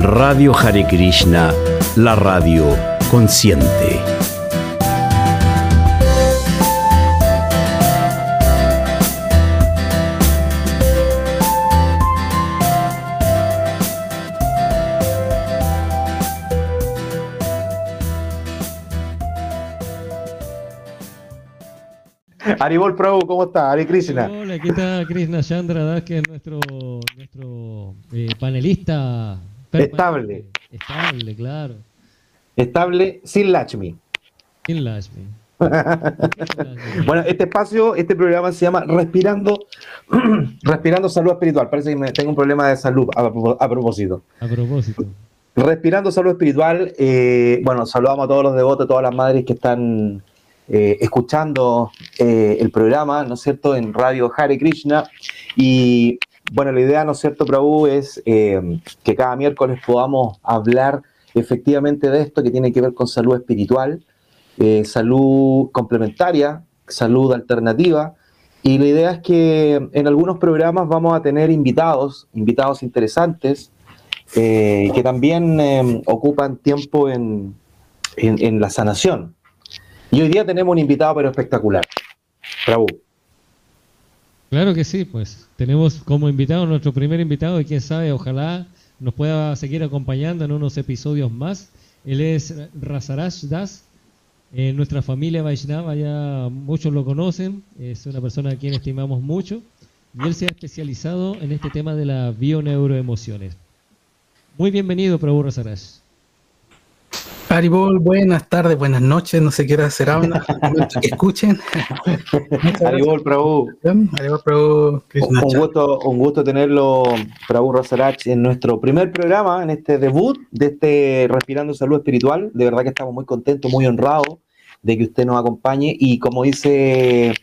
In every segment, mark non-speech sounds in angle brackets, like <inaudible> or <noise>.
Radio Hare Krishna, la radio consciente. Aribol Prabhu, ¿cómo está? Ari Krishna. Hola, aquí está Krishna Chandra Das, que es nuestro, nuestro eh, panelista. Estable. Estable, claro. Estable sin Lachmi. Sin Lachmi. <laughs> bueno, este espacio, este programa se llama Respirando, <clears throat> Respirando Salud Espiritual. Parece que tengo un problema de salud a, propósito. A propósito. Respirando Salud Espiritual. Eh, bueno, saludamos a todos los devotos, todas las madres que están eh, escuchando eh, el programa, ¿no es cierto?, en Radio Hare Krishna. Y bueno, la idea, ¿no es cierto, Prabhu, es eh, que cada miércoles podamos hablar efectivamente de esto que tiene que ver con salud espiritual, salud complementaria, salud alternativa. Y la idea es que en algunos programas vamos a tener invitados, invitados interesantes, que también ocupan tiempo en, en la sanación, y hoy día tenemos un invitado pero espectacular. Raúl. Claro que sí, pues tenemos como invitado nuestro primer invitado y quién sabe, ojalá nos pueda seguir acompañando en unos episodios más. Él es Razarash Das, en nuestra familia Vaishnava ya muchos lo conocen, es una persona a quien estimamos mucho y él se ha especializado en este tema de las bioneuroemociones. Muy bienvenido, Prabhu Razarash. Aribol, buenas tardes, buenas noches, no sé qué hora será, que escuchen. Aribol, Prabhu. Aribol, Prabhu. Un, gusto, un gusto tenerlo, Prabhu Rosarach, en nuestro primer programa, en este debut de este Respirando Salud Espiritual. De verdad que estamos muy contentos, muy honrados de que usted nos acompañe y como dice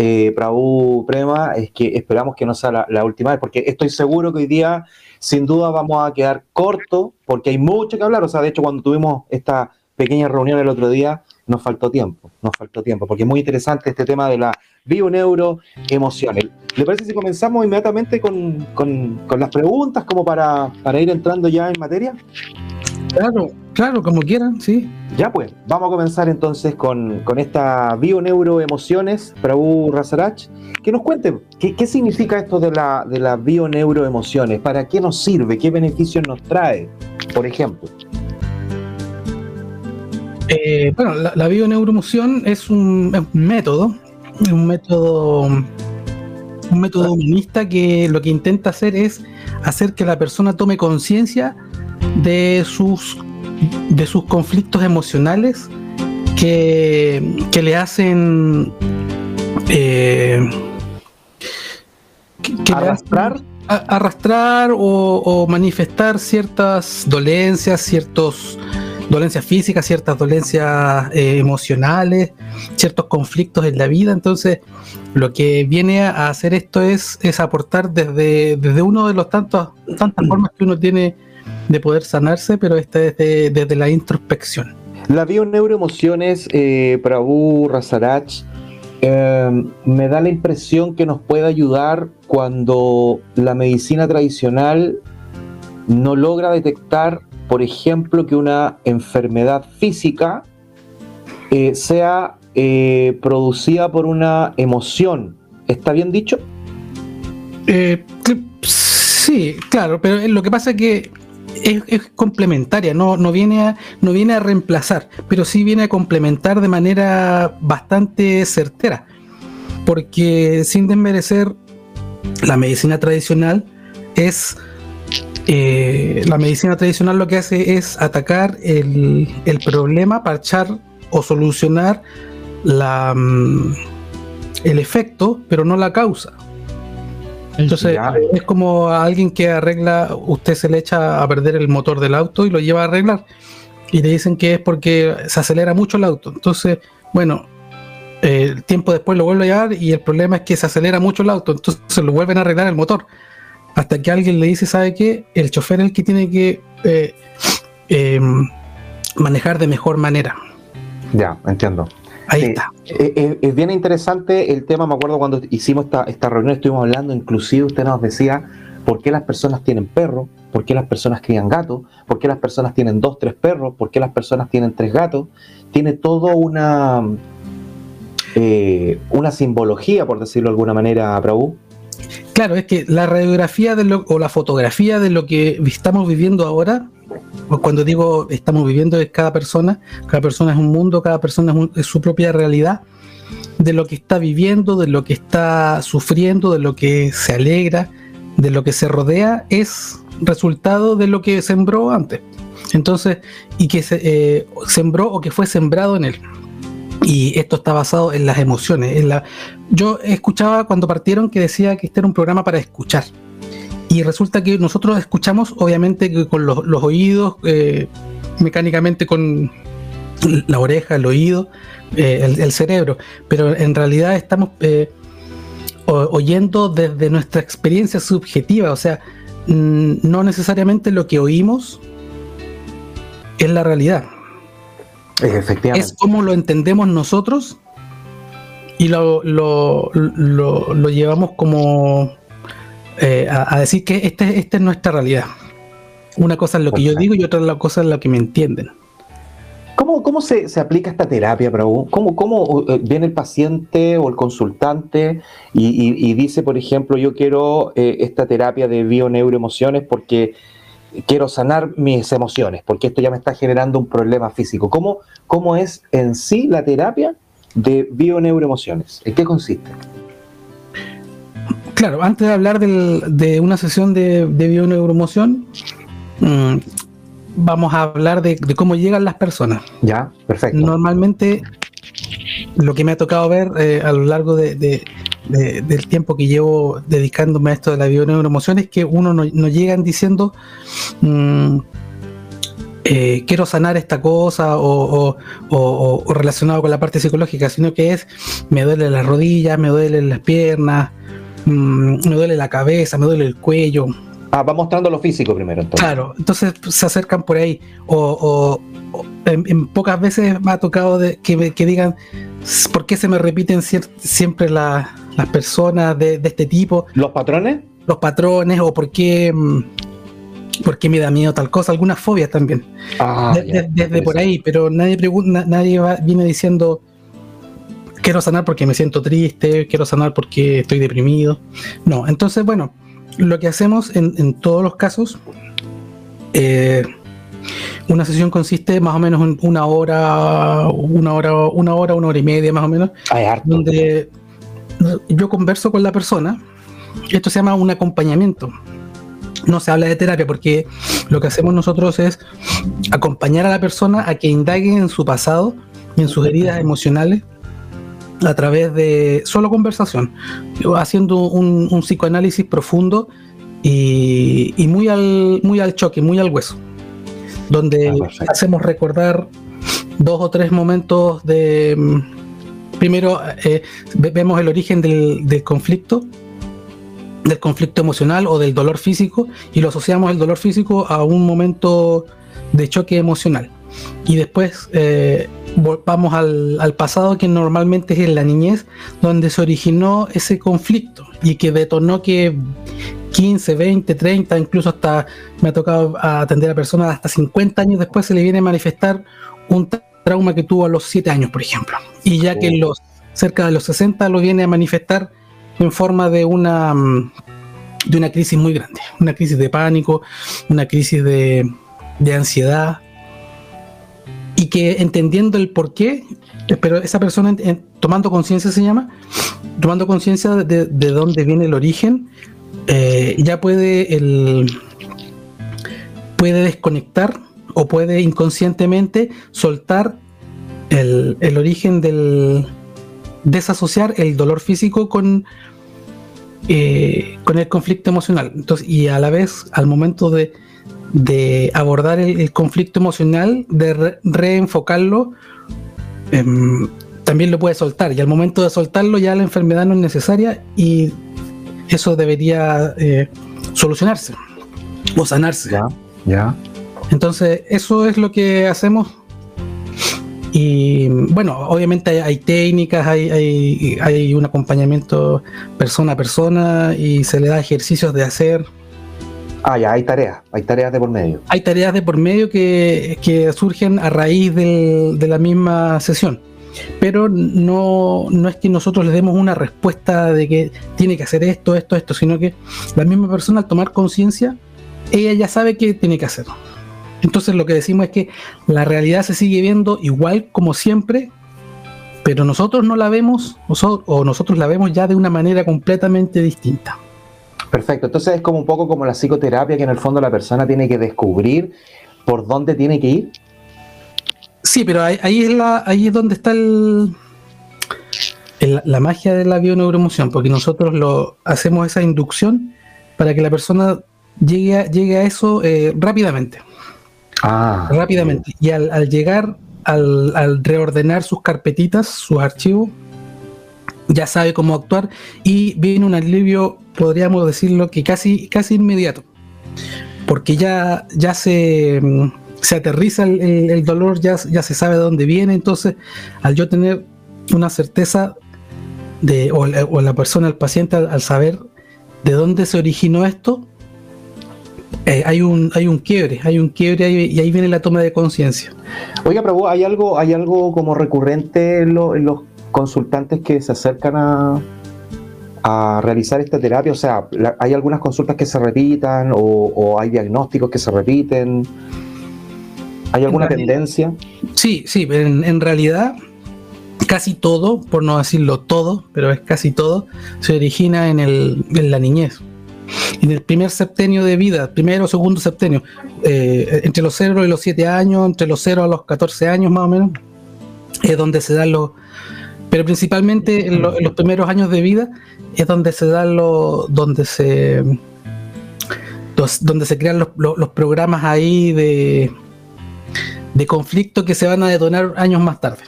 eh, Prabhu Prema, es que esperamos que no sea la última vez, porque estoy seguro que hoy día sin duda vamos a quedar corto porque hay mucho que hablar. O sea, de hecho, cuando tuvimos esta pequeña reunión el otro día, nos faltó tiempo, nos faltó tiempo, porque es muy interesante este tema de la bioneuroemociones. ¿Le parece si comenzamos inmediatamente con, las preguntas como para, para ir entrando ya en materia? Claro, claro, como quieran, sí. Ya pues, vamos a comenzar entonces con, con esta bioneuroemociones, Prabhu Razarach. Que nos cuente, ¿qué, significa esto de la, de las bioneuroemociones? ¿Para qué nos sirve? ¿Qué beneficios nos trae, por ejemplo? Eh, bueno, la, la bioneuroemoción es un, es un método, un método un método humanista que lo que intenta hacer es hacer que la persona tome conciencia de sus, de sus conflictos emocionales que, que le hacen eh, arrastrar arrastrar o, manifestar ciertas dolencias, ciertos dolencias físicas, ciertas dolencias eh, emocionales, ciertos conflictos en la vida. Entonces, lo que viene a hacer esto es, es aportar desde, desde uno de los tantos tantas formas que uno tiene de poder sanarse, pero esta es desde la introspección. La bioneuroemociones, eh, Prabhu Rasarach, eh, me da la impresión que nos puede ayudar cuando la medicina tradicional no logra detectar, por ejemplo, que una enfermedad física eh, sea eh, producida por una emoción. ¿Está bien dicho? sí, claro, pero lo que pasa es que es, complementaria, no, no, viene a, no viene a reemplazar, pero sí viene a complementar de manera bastante certera. Porque sin desmerecer, la medicina tradicional es. Eh, la medicina tradicional lo que hace es atacar el, el problema, parchar o solucionar la, mm, el efecto, pero no la causa. Entonces es como a alguien que arregla, usted se le echa a perder el motor del auto y lo lleva a arreglar. Y le dicen que es porque se acelera mucho el auto. Entonces, bueno, el tiempo después lo vuelve a llevar y el problema es que se acelera mucho el auto. Entonces se lo vuelven a arreglar el motor. Hasta que alguien le dice, ¿sabe qué? El chofer es el que tiene que eh, em, manejar de mejor manera. Ya, entiendo. Ahí está. Eh, eh, es bien interesante el tema, me acuerdo cuando hicimos esta, esta reunión, estuvimos hablando, inclusive usted nos decía por qué las personas tienen perro, por qué las personas crían gatos, por qué las personas tienen dos, tres perros, por qué las personas tienen tres gatos. Tiene todo una, eh, una simbología, por decirlo de alguna manera, Prabhu. Claro, es que la radiografía de lo, o la fotografía de lo que estamos viviendo ahora, cuando digo estamos viviendo es cada persona, cada persona es un mundo, cada persona es, su propia realidad, de lo que está viviendo, de lo que está sufriendo, de lo que se alegra, de lo que se rodea, es resultado de lo que sembró antes. Entonces, y que se, eh, sembró o que fue sembrado en él. Y esto está basado en las emociones. Yo escuchaba cuando partieron que decía que este era un programa para escuchar. Y resulta que nosotros escuchamos, obviamente, con los, oídos, eh, mecánicamente con la oreja, el oído, eh, el, cerebro. Pero en realidad estamos eh, oyendo desde nuestra experiencia subjetiva. O sea, no necesariamente lo que oímos es la realidad. Efectivamente. Es como lo entendemos nosotros y lo, lo, lo, llevamos como eh, a, decir que esta este es nuestra realidad. Una cosa es lo que yo digo y otra cosa es lo que me entienden. ¿Cómo, cómo se, se, aplica esta terapia, Prabhu? ¿Cómo, ¿Cómo, eh, viene el paciente o el consultante y, y, dice, por ejemplo, yo quiero eh, esta terapia de bioneuroemociones porque quiero sanar mis emociones, porque esto ya me está generando un problema físico. ¿Cómo, cómo es en sí la terapia de bioneuroemociones? ¿En qué consiste? Claro, antes de hablar de una sesión de, de bioneuroemoción, mm, vamos a hablar de, cómo llegan las personas. Ya, perfecto. Normalmente, lo que me ha tocado ver eh, a lo largo de, del tiempo que llevo dedicándome a esto de la bioneuroemoción es que uno no, llegan diciendo mm, eh, quiero sanar esta cosa o, relacionado con la parte psicológica, sino que es me duele las rodillas, me duelen las piernas, mm, me duele la cabeza, me duele el cuello. Ah, va mostrando lo físico primero. Entonces. Claro, entonces se acercan por ahí. O, en, pocas veces me ha tocado de, que, que digan, ¿por qué se me repiten siempre las personas de, este tipo? ¿Los patrones? Los patrones, o por qué, mm, por qué me da miedo tal cosa, algunas fobias también. Ah, desde por ahí, pero nadie pregunta, nadie viene diciendo quiero sanar porque me siento triste, quiero sanar porque estoy deprimido. No, entonces, bueno, lo que hacemos en, todos los casos, eh, una sesión consiste más o menos en una hora, una hora, una hora, una hora y media más o menos, donde yo converso con la persona. Esto se llama un acompañamiento. No se habla de terapia porque lo que hacemos nosotros es acompañar a la persona a que indague en su pasado y en sus heridas emocionales a través de solo conversación, haciendo un, psicoanálisis profundo y, muy, al, muy al choque, muy al hueso donde ah, hacemos recordar dos o tres momentos de... Mm, primero, eh, vemos el origen del, conflicto, del conflicto emocional o del dolor físico, y lo asociamos el dolor físico a un momento de choque emocional. Y después eh, vamos al, al, pasado, que normalmente es en la niñez, donde se originó ese conflicto y que detonó que 15, 20, 30, incluso hasta me ha tocado atender a personas hasta 50 años después se le viene a manifestar un trauma que tuvo a los 7 años, por ejemplo. Y ya que los cerca de los 60 lo viene a manifestar en forma de una mm, de una crisis muy grande, una crisis de pánico, una crisis de, de ansiedad, y que entendiendo el por qué, pero esa persona tomando conciencia se llama, tomando conciencia de, de, dónde viene el origen, eh, ya puede el puede desconectar o puede inconscientemente soltar el, origen del desasociar el dolor físico con eh, con el conflicto emocional. Entonces y a la vez al momento de, abordar el, conflicto emocional de reenfocarlo em, también lo puede soltar y al momento de soltarlo ya la enfermedad no es necesaria y eso debería eh, solucionarse o sanarse. Ya, ya. Entonces, eso es lo que hacemos. Y bueno, obviamente hay, técnicas, hay, hay, hay, un acompañamiento persona a persona y se le da ejercicios de hacer. Ah, ya, hay tareas, hay tareas de por medio. Hay tareas de por medio que, que surgen a raíz de la misma sesión. Pero no, no es que nosotros le demos una respuesta de que tiene que hacer esto, esto, esto, sino que la misma persona al tomar conciencia, ella ya sabe qué tiene que hacer. Entonces lo que decimos es que la realidad se sigue viendo igual como siempre, pero nosotros no la vemos o nosotros la vemos ya de una manera completamente distinta. Perfecto, entonces es como un poco como la psicoterapia que en el fondo la persona tiene que descubrir por dónde tiene que ir. Sí, pero ahí, es, la, ahí es donde está el, la magia de la bioneuroemoción, porque nosotros lo hacemos esa inducción para que la persona llegue a, llegue a eso eh, rápidamente. Ah, rápidamente. Y al, llegar, al, al, reordenar sus carpetitas, sus archivos, ya sabe cómo actuar y viene un alivio, podríamos decirlo que casi, casi inmediato. Porque ya, ya se, se aterriza el, dolor, ya, ya se sabe de dónde viene. Entonces, al yo tener una certeza de, o, la, persona, el paciente, al, saber de dónde se originó esto, eh, hay, un, hay un quiebre, hay un quiebre y ahí viene la toma de conciencia. Oiga, pero ¿hay algo, hay algo como recurrente en, en, los consultantes que se acercan a, a realizar esta terapia? O sea, ¿hay algunas consultas que se repitan o, hay diagnósticos que se repiten? ¿Hay alguna tendencia? Sí, sí, en, realidad casi todo, por no decirlo todo, pero es casi todo, se origina en, el, en la niñez. En el primer septenio de vida, primero o segundo septenio, eh, entre los 0 y los 7 años, entre los 0 a los 14 años más o menos, es donde se dan los, pero principalmente en, los primeros años de vida es donde se dan los, donde se donde se crean los, programas ahí de, de conflicto que se van a detonar años más tarde.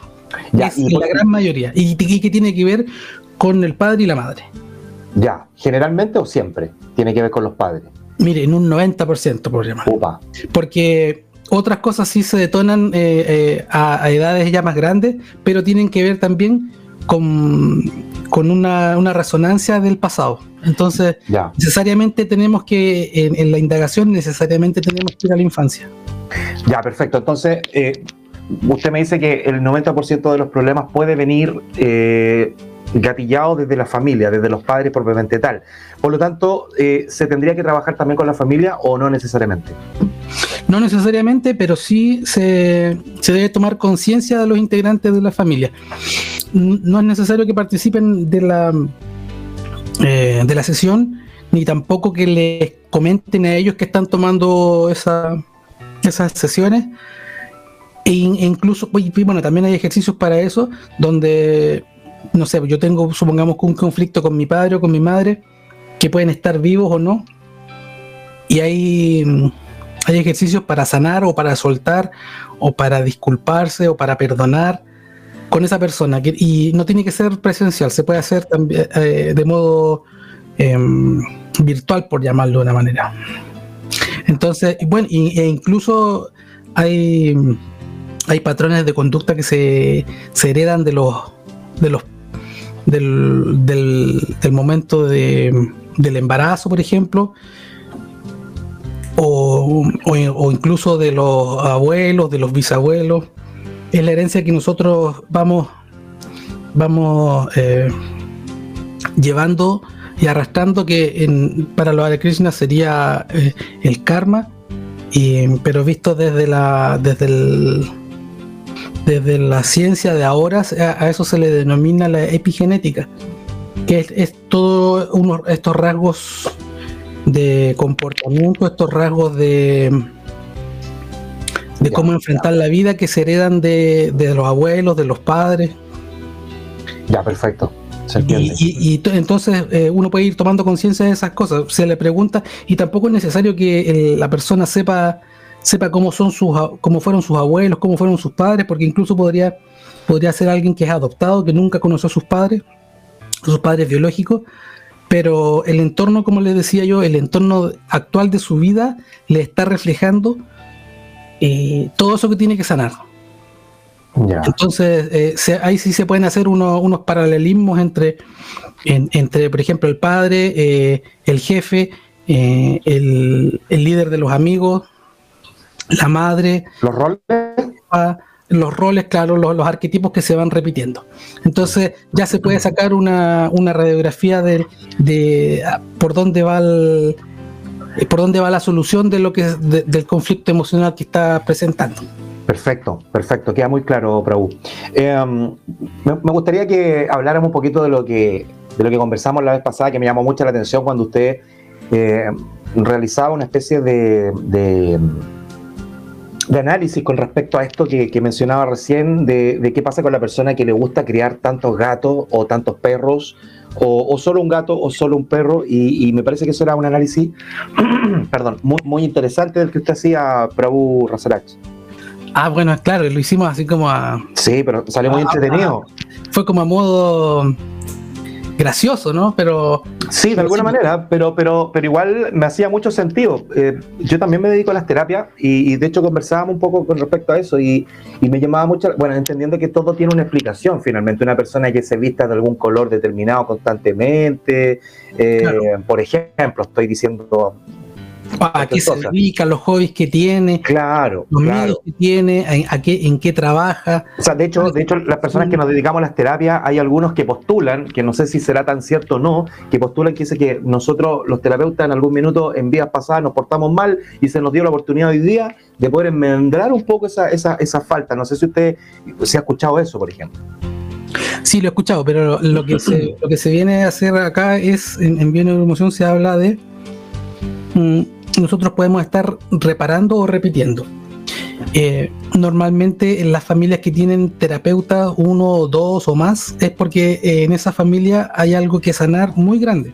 Ya, es la gran mayoría. Y, que tiene que ver con el padre y la madre. Ya, generalmente o siempre tiene que ver con los padres. Mire, en un 90% por llamar. Porque otras cosas sí se detonan eh, eh, a, edades ya más grandes, pero tienen que ver también con, una, resonancia del pasado. Entonces, necesariamente tenemos que, en, la indagación, necesariamente tenemos que ir a la infancia. Ya, perfecto. Entonces, eh, usted me dice que el 90% de los problemas puede venir gatillado desde la familia, desde los padres propiamente tal. Por lo tanto, ¿se tendría que trabajar también con la familia o no necesariamente? No necesariamente, pero sí se, debe tomar conciencia de los integrantes de la familia. No es necesario que participen de la, eh, de la sesión, ni tampoco que les comenten a ellos que están tomando esa, esas sesiones. E incluso, bueno, también hay ejercicios para eso, donde, no sé, yo tengo, supongamos, un conflicto con mi padre o con mi madre, que pueden estar vivos o no. Y hay hay ejercicios para sanar o para soltar o para disculparse o para perdonar con esa persona. y no tiene que ser presencial, se puede hacer también eh, de modo em, virtual, por llamarlo de una manera. Entonces, bueno, e incluso hay, hay patrones de conducta que se, heredan de los, de los del, del, momento de, del embarazo, por ejemplo, o, incluso de los abuelos, de los bisabuelos. Es la herencia que nosotros vamos, vamos eh, llevando y arrastrando que para los Hare Krishna sería eh, el karma, pero visto desde la, desde desde la ciencia de ahora, a, eso se le denomina la epigenética, que es, es todos estos rasgos de comportamiento, estos rasgos de, de cómo enfrentar la vida que se heredan de, los abuelos, de los padres. Ya, perfecto. y, entonces eh, uno puede ir tomando conciencia de esas cosas. Se le pregunta, y tampoco es necesario que la persona sepa sepa cómo son sus cómo fueron sus abuelos, cómo fueron sus padres, porque incluso podría podría ser alguien que es adoptado, que nunca conoció a sus padres, sus padres biológicos, pero el entorno, como les decía yo, el entorno actual de su vida le está reflejando eh, todo eso que tiene que sanar. Entonces, eh, ahí sí se pueden hacer unos paralelismos entre, entre, por ejemplo, el padre, eh, el jefe, eh, el, líder de los amigos, la madre. ¿Los roles? Los roles, claro, los, arquetipos que se van repitiendo. Entonces ya se puede sacar una, radiografía de, de, ah, por dónde va el, por dónde va la solución de lo que del conflicto emocional que está presentando. Perfecto, perfecto, queda muy claro, Prabhu. Em, me, gustaría que habláramos un poquito de lo que de lo que conversamos la vez pasada, que me llamó mucho la atención cuando usted eh, realizaba una especie de, de, análisis con respecto a esto que, mencionaba recién, de, qué pasa con la persona que le gusta criar tantos gatos o tantos perros, o, solo un gato o solo un perro, y, me parece que eso era un análisis, <clears throat> perdón, muy, muy interesante del que usted hacía, Prabhu Rasarach. Ah, bueno, claro, lo hicimos así como a. Sí, pero salió muy entretenido. fue como a modo gracioso, ¿no? Pero. Sí, de alguna manera, pero, pero, pero igual me hacía mucho sentido. Eh, yo también me dedico a las terapias y, de hecho conversábamos un poco con respecto a eso y, me llamaba mucho, bueno, entendiendo que todo tiene una explicación finalmente. Una persona que se vista de algún color determinado constantemente, eh, por ejemplo, estoy diciendo a qué se dedica, los hobbies que tiene, claro, los medios que tiene, a, qué, en qué trabaja. O sea, de hecho, de hecho, las personas que nos dedicamos a las terapias, hay algunos que postulan, que no sé si será tan cierto o no, que postulan que dice que nosotros, los terapeutas, en algún minuto, en vías pasadas, nos portamos mal y se nos dio la oportunidad hoy día de poder enmendrar un poco esa, esa, esa falta. No sé si usted se ha escuchado eso, por ejemplo. Sí, lo he escuchado, pero lo que se, <clears throat> lo que se viene a hacer acá es, en, en Bioneurolomoción se habla de mm, nosotros podemos estar reparando o repitiendo. Eh, normalmente en las familias que tienen terapeutas, uno, dos o más, es porque eh, en esa familia hay algo que sanar muy grande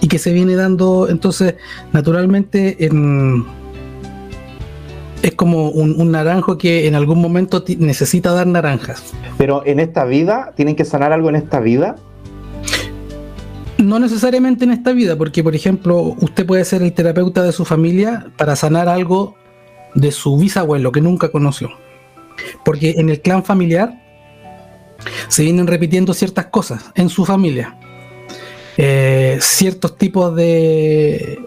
y que se viene dando, entonces, naturalmente es como un, un, naranjo que en algún momento necesita dar naranjas. Pero en esta vida, ¿tienen que sanar algo en esta vida? No necesariamente en esta vida, porque por ejemplo, usted puede ser el terapeuta de su familia para sanar algo de su bisabuelo que nunca conoció. Porque en el clan familiar se vienen repitiendo ciertas cosas en su familia. Eh, ciertos tipos de,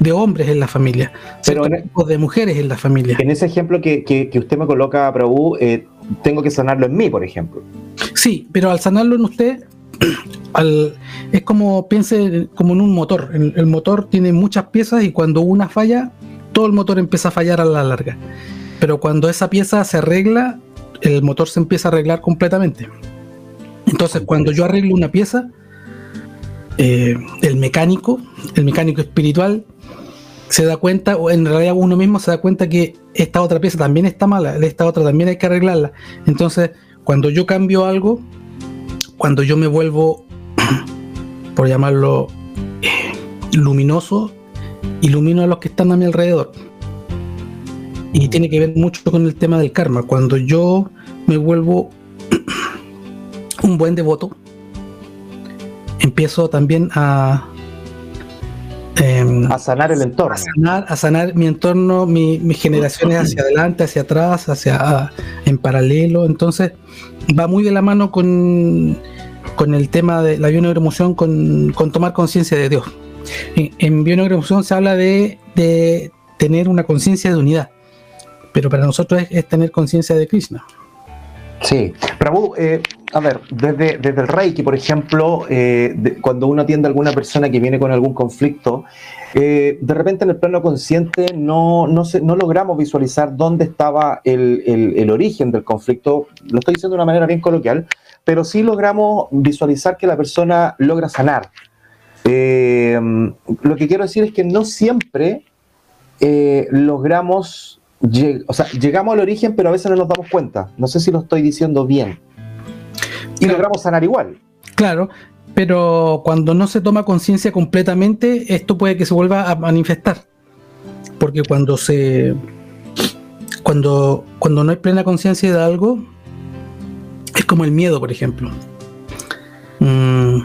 de hombres en la familia, ciertos tipos de mujeres en la familia. En ese ejemplo que, usted me coloca, Prabhu, eh, tengo que sanarlo en mí, por ejemplo. Sí, pero al sanarlo en usted, <clears throat> es como piense como en un motor. El, motor tiene muchas piezas y cuando una falla, todo el motor empieza a fallar a la larga. Pero cuando esa pieza se arregla, el motor se empieza a arreglar completamente. Entonces, cuando yo arreglo una pieza, eh, el mecánico, el mecánico espiritual, se da cuenta, o en realidad uno mismo se da cuenta que esta otra pieza también está mala, esta otra también hay que arreglarla. Entonces, cuando yo cambio algo, cuando yo me vuelvo, <clears throat> por llamarlo, eh, luminoso, ilumino a los que están a mi alrededor. Y tiene que ver mucho con el tema del karma. Cuando yo me vuelvo <clears throat> un buen devoto, empiezo también a, em, a sanar el entorno. A sanar, mi entorno, mis generaciones hacia adelante, hacia atrás, hacia en paralelo. Entonces va muy de la mano con con el tema de la bioneuroemoción, con, con tomar conciencia de Dios. En, en se habla de, de tener una conciencia de unidad, pero para nosotros es, tener conciencia de Krishna. Sí, Prabhu, eh, a ver, desde, desde el Reiki, por ejemplo, eh, cuando uno atiende a alguna persona que viene con algún conflicto, eh, de repente en el plano consciente no, no, no logramos visualizar dónde estaba el, el, origen del conflicto, lo estoy diciendo de una manera bien coloquial, pero sí logramos visualizar que la persona logra sanar. Eh, lo que quiero decir es que no siempre eh, o sea, llegamos al origen, pero a veces no nos damos cuenta. No sé si lo estoy diciendo bien. Y logramos sanar igual. Claro, pero cuando no se toma conciencia completamente, esto puede que se vuelva a manifestar. Porque cuando se. Cuando, cuando no hay plena conciencia de algo, es como el miedo, por ejemplo. Mm,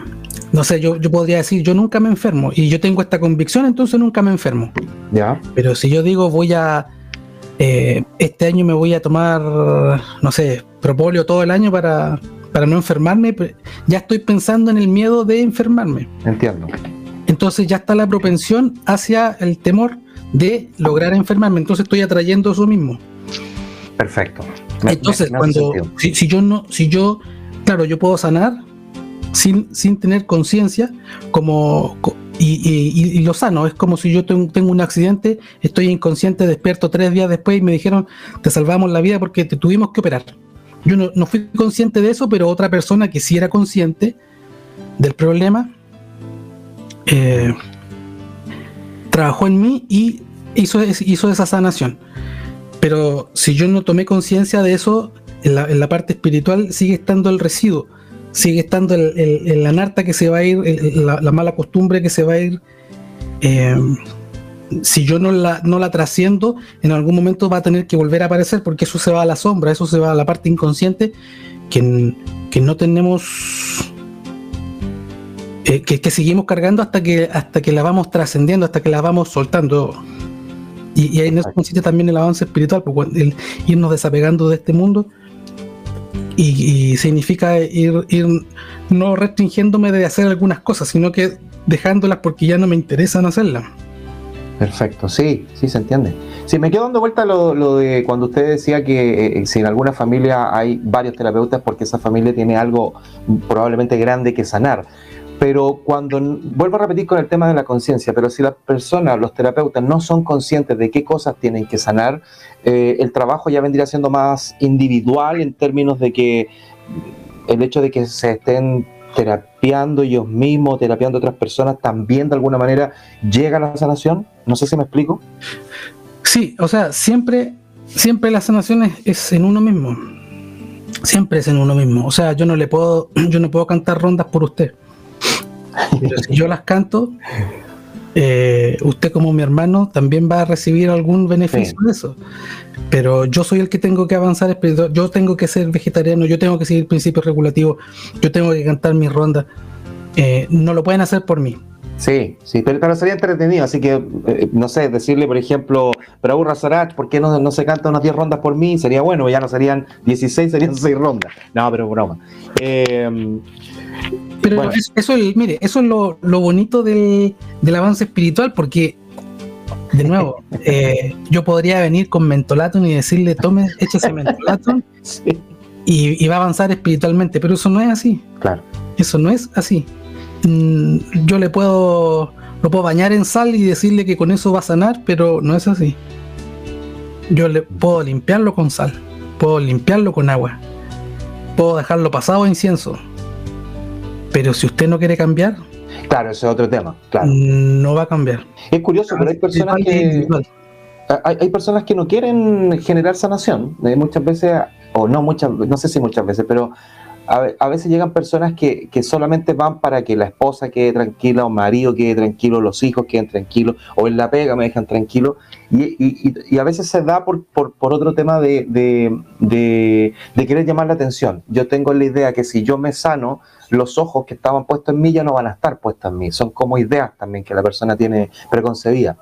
no sé, yo, yo podría decir, yo nunca me enfermo y yo tengo esta convicción, entonces nunca me enfermo. Ya. Pero si yo digo, voy a, eh, este año me voy a tomar, no sé, propóleo todo el año para, para no enfermarme, ya estoy pensando en el miedo de enfermarme. Entiendo. entonces ya está la propensión hacia el temor de lograr enfermarme. Entonces estoy atrayendo eso mismo. Perfecto. entonces, cuando si, yo no, si yo, claro, yo puedo sanar sin, sin tener conciencia, como y, lo sano. Es como si yo tengo, un accidente, estoy inconsciente, despierto tres días después y me dijeron, te salvamos la vida porque te tuvimos que operar. Yo no, fui consciente de eso, pero otra persona que sí era consciente del problema, eh, trabajó en mí y hizo, hizo esa sanación. Pero si yo no tomé conciencia de eso, en la, parte espiritual sigue estando el residuo sigue estando el, el, la narta que se va a ir, la, mala costumbre que se va a ir. Eh, si yo no la, no la trasciendo, en algún momento va a tener que volver a aparecer porque eso se va a la sombra, eso se va a la parte inconsciente que, que no tenemos, eh, que, seguimos cargando hasta que, hasta que la vamos trascendiendo, hasta que la vamos soltando. Y, ahí en eso consiste también el avance espiritual, porque el irnos desapegando de este mundo y, significa ir, ir, no restringiéndome de hacer algunas cosas, sino que dejándolas porque ya no me interesan hacerlas. Perfecto, sí, sí se entiende. Sí, me quedo dando vuelta lo, lo de cuando usted decía que eh, si en alguna familia hay varios terapeutas porque esa familia tiene algo probablemente grande que sanar. Pero cuando, vuelvo a repetir con el tema de la conciencia, pero si las personas, los terapeutas, no son conscientes de qué cosas tienen que sanar, eh, el trabajo ya vendría siendo más individual en términos de que el hecho de que se estén terapiando ellos mismos, terapiando otras personas, también de alguna manera llega a la sanación. No sé si me explico. Sí, o sea, siempre, siempre la sanación es, es en uno mismo. Siempre es en uno mismo. O sea, yo no le puedo, <clears throat> yo no puedo cantar rondas por usted pero <laughs> si yo las canto, eh, usted como mi hermano también va a recibir algún beneficio de eso. Pero yo soy el que tengo que avanzar yo tengo que ser vegetariano, yo tengo que seguir principios regulativos, yo tengo que cantar mis rondas. Eh, no lo pueden hacer por mí. Sí, sí, pero, sería entretenido, así que, eh, no sé, decirle, por ejemplo, pero Sarach, ¿por qué no, no se canta unas 10 rondas por mí? Sería bueno, ya no serían 16, serían 6 rondas. No, pero broma. Eh, pero eso, mire, eso es lo, bonito del, avance espiritual, porque, de nuevo, <laughs> eh, yo podría venir con mentolatum y decirle, tome, échese mentolatum y, va a avanzar espiritualmente, pero eso no es así. Claro. Eso no es así. Mm, yo le puedo, lo puedo bañar en sal y decirle que con eso va a sanar, pero no es así. Yo le puedo limpiarlo con sal, puedo limpiarlo con agua, puedo dejarlo pasado a incienso, pero si usted no quiere cambiar, claro, ese es otro tema, claro. No va a cambiar. Es curioso, pero hay personas que hay, personas que no quieren generar sanación. Eh, muchas veces, o no muchas, no sé si muchas veces, pero a, veces llegan personas que, solamente van para que la esposa quede tranquila, o marido quede tranquilo, los hijos queden tranquilos, o en la pega me dejan tranquilo. Y, a veces se da por, por, otro tema de, de, querer llamar la atención. Yo tengo la idea que si yo me sano, los ojos que estaban puestos en mí ya no van a estar puestos en mí. Son como ideas también que la persona tiene preconcebida.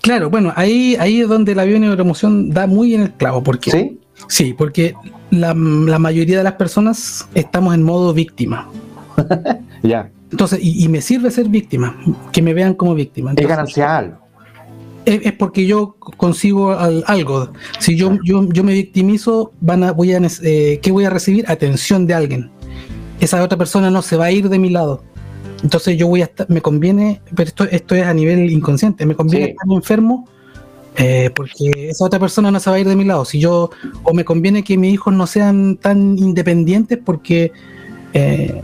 Claro, bueno, ahí, ahí es donde la bioneuroemoción da muy en el clavo, porque ¿Sí? Sí, porque la, mayoría de las personas estamos en modo víctima. <laughs> ya. Entonces, y, me sirve ser víctima, que me vean como víctima. es ganancial. Es, porque yo consigo algo. Si yo, yo, yo me victimizo, van a, voy a, eh, ¿qué voy a recibir? Atención de alguien. Esa otra persona no se va a ir de mi lado. Entonces yo voy a estar, me conviene, pero esto, esto es a nivel inconsciente, me conviene estar enfermo eh, porque esa otra persona no se va a ir de mi lado. Si yo, o me conviene que mis hijos no sean tan independientes porque eh,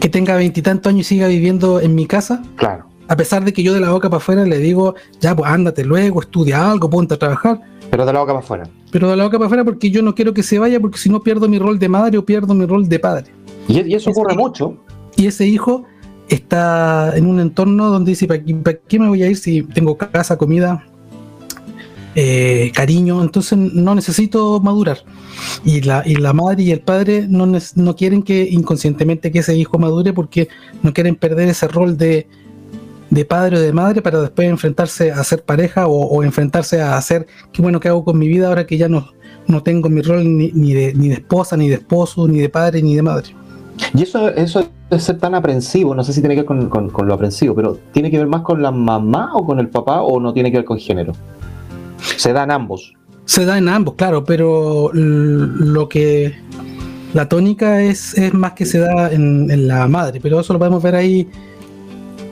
que tenga veintitantos años y siga viviendo en mi casa. Claro. A pesar de que yo de la boca para afuera le digo, ya, pues ándate luego, estudia algo, ponte a trabajar. Pero de la boca para afuera. Pero de la boca para afuera porque yo no quiero que se vaya porque si no pierdo mi rol de madre o pierdo mi rol de padre. Y, eso ocurre mucho. Y ese hijo está en un entorno donde dice, ¿para qué me voy a ir si tengo casa, comida, eh, cariño, entonces no necesito madurar. Y la, y la madre y el padre no, no quieren que inconscientemente que ese hijo madure porque no quieren perder ese rol de, de padre o de madre para después enfrentarse a ser pareja o, enfrentarse a hacer qué bueno que hago con mi vida ahora que ya no, no tengo mi rol ni, de, ni de esposa, ni de esposo, ni de padre, ni de madre. Y eso, eso de ser tan aprensivo, no sé si tiene que ver con, lo aprensivo, pero ¿tiene que ver más con la mamá o con el papá o no tiene que ver con género? Se da en ambos. Se da en ambos, claro, pero lo que la tónica es, es más que se da en, en, la madre, pero eso lo podemos ver ahí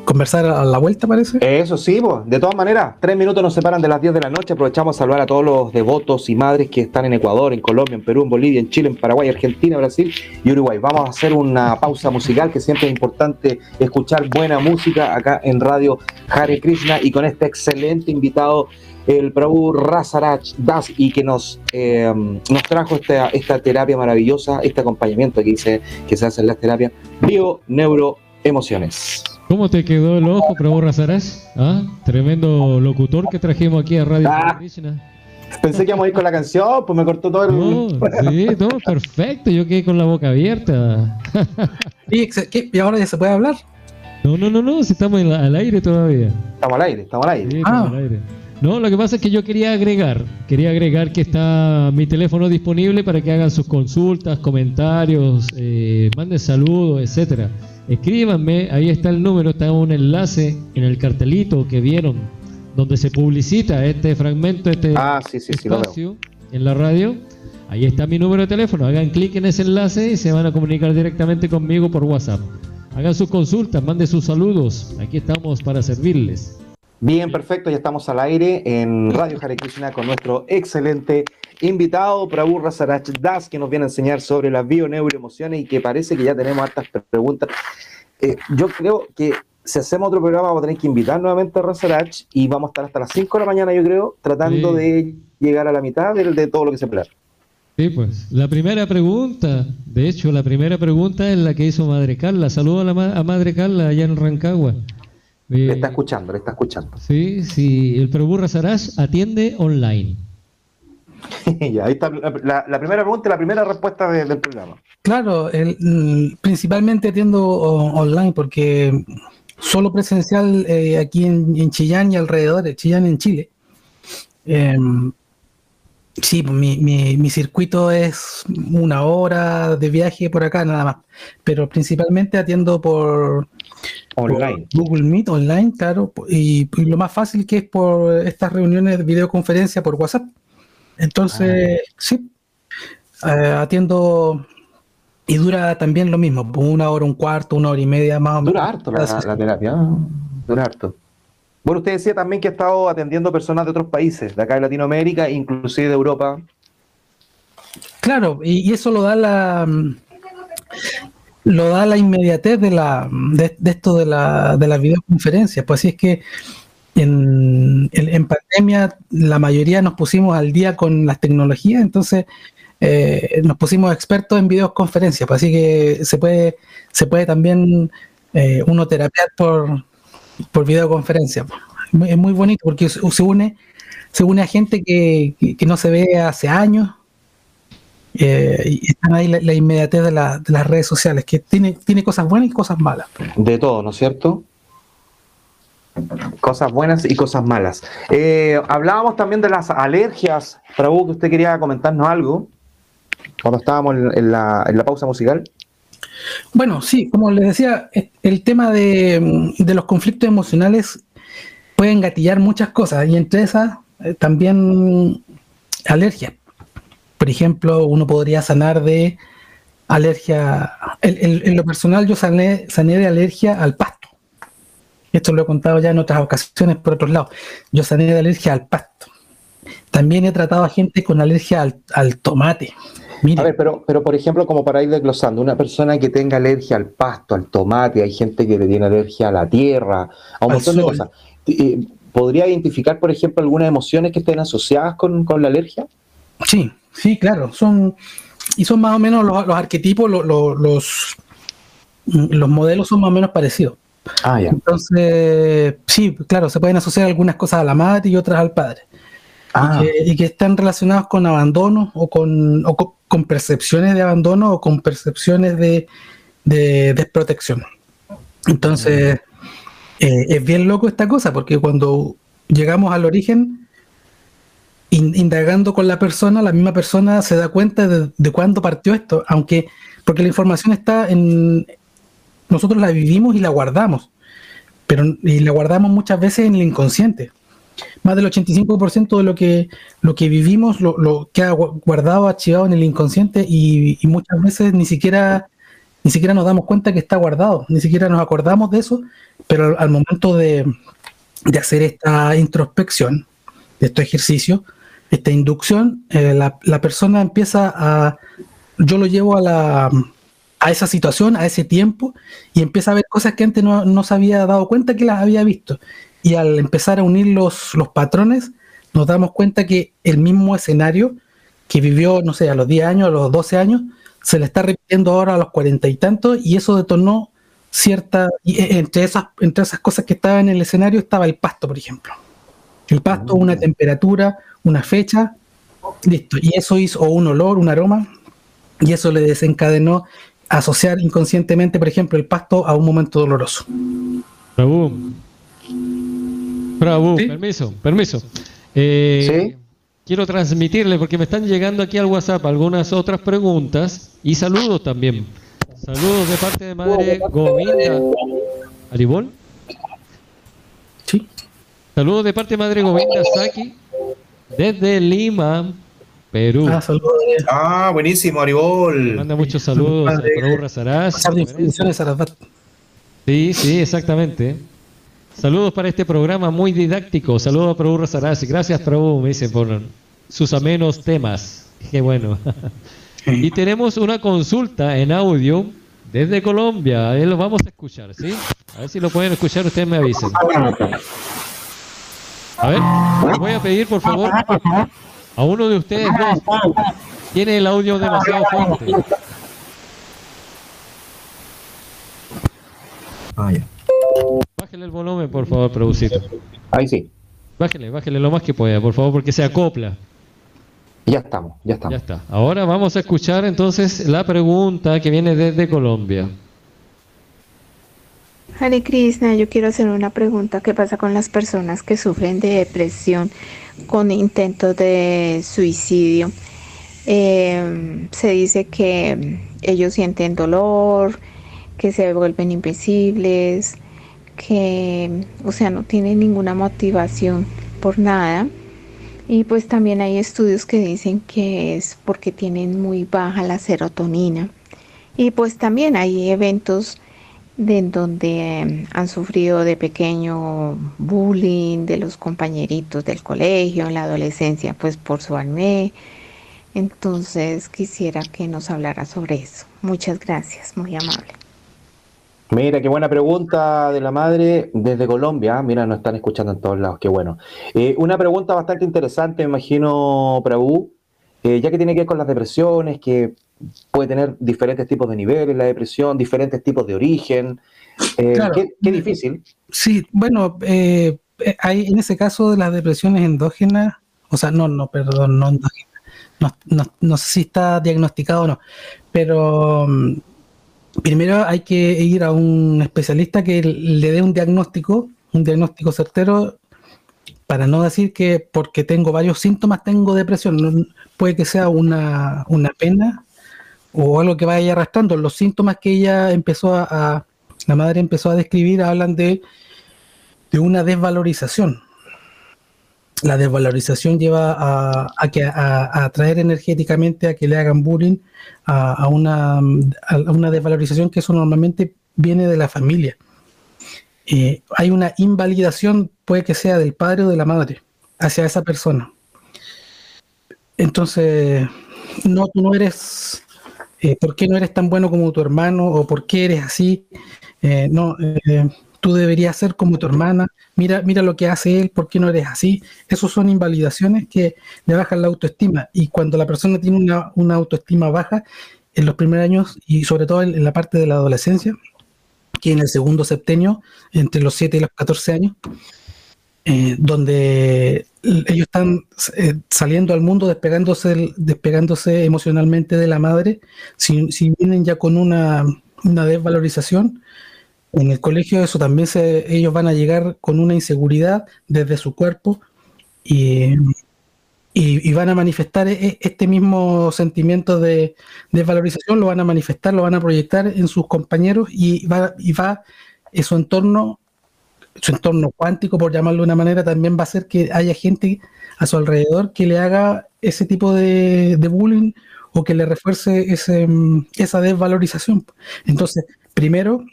conversar a la vuelta, parece. Eso sí, pues. de todas maneras, tres minutos nos separan de las 10 de la noche. Aprovechamos a saludar a todos los devotos y madres que están en Ecuador, en Colombia, en Perú, en Bolivia, en Chile, en Paraguay, Argentina, Brasil y Uruguay. Vamos a hacer una pausa musical, que siempre es importante escuchar buena música acá en Radio Hare Krishna y con este excelente invitado el Prabhu Rasarach Das y que nos, eh, nos trajo esta, esta terapia maravillosa, este acompañamiento que dice que se hace en las terapias bio, neuro, emociones. ¿Cómo te quedó el ojo, Prabhu Rasarás? ¿Ah? Tremendo locutor que trajimos aquí a Radio ah, Pensé que íbamos a ir con la canción, pues me cortó todo el... No, <laughs> sí, no, perfecto, yo quedé con la boca abierta. <laughs> ¿Y, ahora ya se puede hablar? No, no, no, no, si estamos al aire todavía. Estamos al aire, estamos al aire. ah. al aire. No, lo que pasa es que yo quería agregar, quería agregar que está mi teléfono disponible para que hagan sus consultas, comentarios, eh, manden saludos, etcétera. Escríbanme, ahí está el número, está un enlace en el cartelito que vieron, donde se publicita este fragmento, este ah, espacio en la radio. Ahí está mi número de teléfono, hagan clic en ese enlace y se van a comunicar directamente conmigo por WhatsApp. Hagan sus consultas, manden sus saludos, aquí estamos para servirles. Bien, perfecto, ya estamos al aire en Radio Hare Krishna con nuestro excelente invitado, Prabhu Rasarach Das, que nos viene a enseñar sobre las bioneuroemociones y que parece que ya tenemos hartas preguntas. Eh, yo creo que si hacemos otro programa vamos a tener que invitar nuevamente a Rasarach y vamos a estar hasta las 5 de la mañana, yo creo, tratando de llegar a la mitad de, de todo lo que se plantea. Sí, pues. La primera pregunta, de hecho, la primera pregunta es la que hizo Madre Carla. Saludo a, la a Madre Carla allá en Rancagua. Le está escuchando, le está escuchando. Sí, sí, el Prabhu Sarash atiende online. <laughs> ya, ahí está la, primera pregunta y la primera respuesta del programa. Claro, el, principalmente atiendo online porque solo presencial eh, aquí en, Chillán y alrededor de Chillán en Chile. Em, sí, pues, mi, mi, mi, circuito es una hora de viaje por acá nada más, pero principalmente atiendo por Online. Google Meet online, claro. Y, lo más fácil que es por estas reuniones de videoconferencia por WhatsApp. Entonces, ah. sí, eh, atiendo y dura también lo mismo, una hora, un cuarto, una hora y media más o menos. Dura harto la, terapia, dura harto. Bueno, usted decía también que ha estado atendiendo personas de otros países, de acá de Latinoamérica, inclusive de Europa. Claro, y eso lo da la, lo da la inmediatez de, la, de, esto de la, de las videoconferencias. Pues así es que en, en, pandemia la mayoría nos pusimos al día con las tecnologías, entonces eh, nos pusimos expertos en videoconferencias. Pues así que se puede, se puede también eh, uno terapiar por, por videoconferencia. Es muy bonito porque se une, se une a gente que, que no se ve hace años eh, y están ahí la, inmediatez de, las redes sociales, que tiene, tiene cosas buenas y cosas malas. De todo, ¿no es cierto? Cosas buenas y cosas malas. Eh, hablábamos también de las alergias. Prabhu, que usted quería comentarnos algo cuando estábamos en, la, pausa musical. Bueno, sí, como les decía, el tema de, los conflictos emocionales pueden gatillar muchas cosas y entre esas eh, también alergias. Por ejemplo, uno podría sanar de alergia. En, lo personal, yo sané, sané de alergia al pasto. Esto lo he contado ya en otras ocasiones por otros lados. Yo sané de alergia al pasto. También he tratado a gente con alergia al, tomate. A ver, pero, pero por ejemplo, como para ir desglosando, una persona que tenga alergia al pasto, al tomate, hay gente que le tiene alergia a la tierra, a un montón de cosas. Eh, ¿Podría identificar, por ejemplo, algunas emociones que estén asociadas con, con la alergia? Sí, Sí, claro, son y son más o menos los, arquetipos, los, los, los modelos son más o menos parecidos. Ah, ya. Entonces, sí, claro, se pueden asociar algunas cosas a la madre y otras al padre. Ah. Y, que, están relacionados con abandono o con, o con, percepciones de abandono o con percepciones de, desprotección. Entonces, eh, es bien loco esta cosa, porque cuando llegamos al origen, indagando con la persona, la misma persona se da cuenta de, de cuándo partió esto, aunque, porque la información está en, nosotros la vivimos y la guardamos, pero y la guardamos muchas veces en el inconsciente. Más del 85% de lo que, lo que vivimos lo, lo queda guardado, archivado en el inconsciente y, muchas veces ni siquiera, ni siquiera nos damos cuenta que está guardado, ni siquiera nos acordamos de eso, pero al, momento de, de, hacer esta introspección, de este ejercicio, esta inducción, eh, la, la persona empieza a, yo lo llevo a la, a esa situación, a ese tiempo, y empieza a ver cosas que antes no, se había dado cuenta que las había visto. Y al empezar a unir los, los patrones, nos damos cuenta que el mismo escenario que vivió, no sé, a los 10 años, a los 12 años, se le está repitiendo ahora a los cuarenta y tantos, y eso detonó cierta. Y e, entre esas, entre esas cosas que estaban en el escenario estaba el pasto, por ejemplo. El pasto, una mm. temperatura, una fecha, listo. Y eso hizo, o un olor, un aroma, y eso le desencadenó asociar inconscientemente, por ejemplo, el pasto a un momento doloroso. Prabhu. Prabhu, permiso, permiso. Eh, quiero transmitirle, porque me están llegando aquí al WhatsApp algunas otras preguntas y saludos también. Saludos de parte de Madre Govinda. ¿Aribol? Sí. Saludos de parte de Madre Govinda Saki desde Lima, Perú. Ah, ah, buenísimo, Aribol. Manda muchos saludos a Razarás. Sí, sí, exactamente. Saludos para este programa muy didáctico. Saludos a Prabhu Razarás. Gracias, Prabhu, me dice, por sus amenos temas. Qué bueno. y tenemos una consulta en audio desde Colombia. Ahí lo vamos a escuchar, ¿sí? A ver si lo pueden escuchar, ustedes me avisen. A ver, les voy a pedir, por favor, a uno de ustedes dos tiene el audio demasiado fuerte. Ah, ya. Bájele el volumen, por favor, producito. Ahí sí. Bájele, bájele lo más que pueda, por favor, porque se acopla. Ya estamos, ya estamos. Ya está. Ahora vamos a escuchar entonces la pregunta que viene desde Colombia. Hare Krishna, yo quiero hacer una pregunta. ¿Qué pasa con las personas que sufren de depresión con intentos de suicidio? Eh, se dice que ellos sienten dolor, que se vuelven invisibles, que, o sea, no tienen ninguna motivación por nada. Y pues también hay estudios que dicen que es porque tienen muy baja la serotonina. Y pues también hay eventos de donde em, han sufrido de pequeño bullying de los compañeritos del colegio, en la adolescencia, pues por su acné. Entonces quisiera que nos hablara sobre eso. Muchas gracias, muy amable. Mira, qué buena pregunta de la madre desde Colombia. Mira, nos están escuchando en todos lados, qué bueno. Eh, una pregunta bastante interesante, me imagino, Prabhu, eh, ya que tiene que ver con las depresiones, que puede tener diferentes tipos de niveles, la depresión, diferentes tipos de origen. Eh, qué, difícil. Sí, bueno, eh, hay en ese caso de las depresiones endógenas, o sea, no, no, perdón, no endógenas. No, no, sé si está diagnosticado o no, pero mm, primero hay que ir a un especialista que le dé un diagnóstico, un diagnóstico certero, para no decir que porque tengo varios síntomas tengo depresión. puede que sea una, una pena o algo que vaya arrastrando. Los síntomas que ella empezó a, la madre empezó a describir hablan de, de una desvalorización. La desvalorización lleva a, a que, a, atraer energéticamente a que le hagan bullying, a, una, una desvalorización que eso normalmente viene de la familia. Eh, hay una invalidación, puede que sea del padre o de la madre, hacia esa persona. Entonces, no, tú no eres eh, ¿por qué no eres tan bueno como tu hermano? ¿O por qué eres así? Eh, no, eh, tú deberías ser como tu hermana, mira, mira lo que hace él, ¿por qué no eres así? Esos son invalidaciones que le bajan la autoestima. Y cuando la persona tiene una, autoestima baja, en los primeros años y sobre todo en, la parte de la adolescencia, que en el segundo septenio, entre los 7 y los 14 años, donde ellos están eh, saliendo al mundo, despegándose, despegándose emocionalmente de la madre, si, vienen ya con una, desvalorización, en el colegio eso también ellos van a llegar con una inseguridad desde su cuerpo y, y, van a manifestar e, este mismo sentimiento de desvalorización, lo van a manifestar, lo van a proyectar en sus compañeros y va, y va en su entorno, su entorno cuántico, por llamarlo de una manera, también va a hacer que haya gente a su alrededor que le haga ese tipo de, bullying o que le refuerce ese, esa desvalorización. Entonces, primero,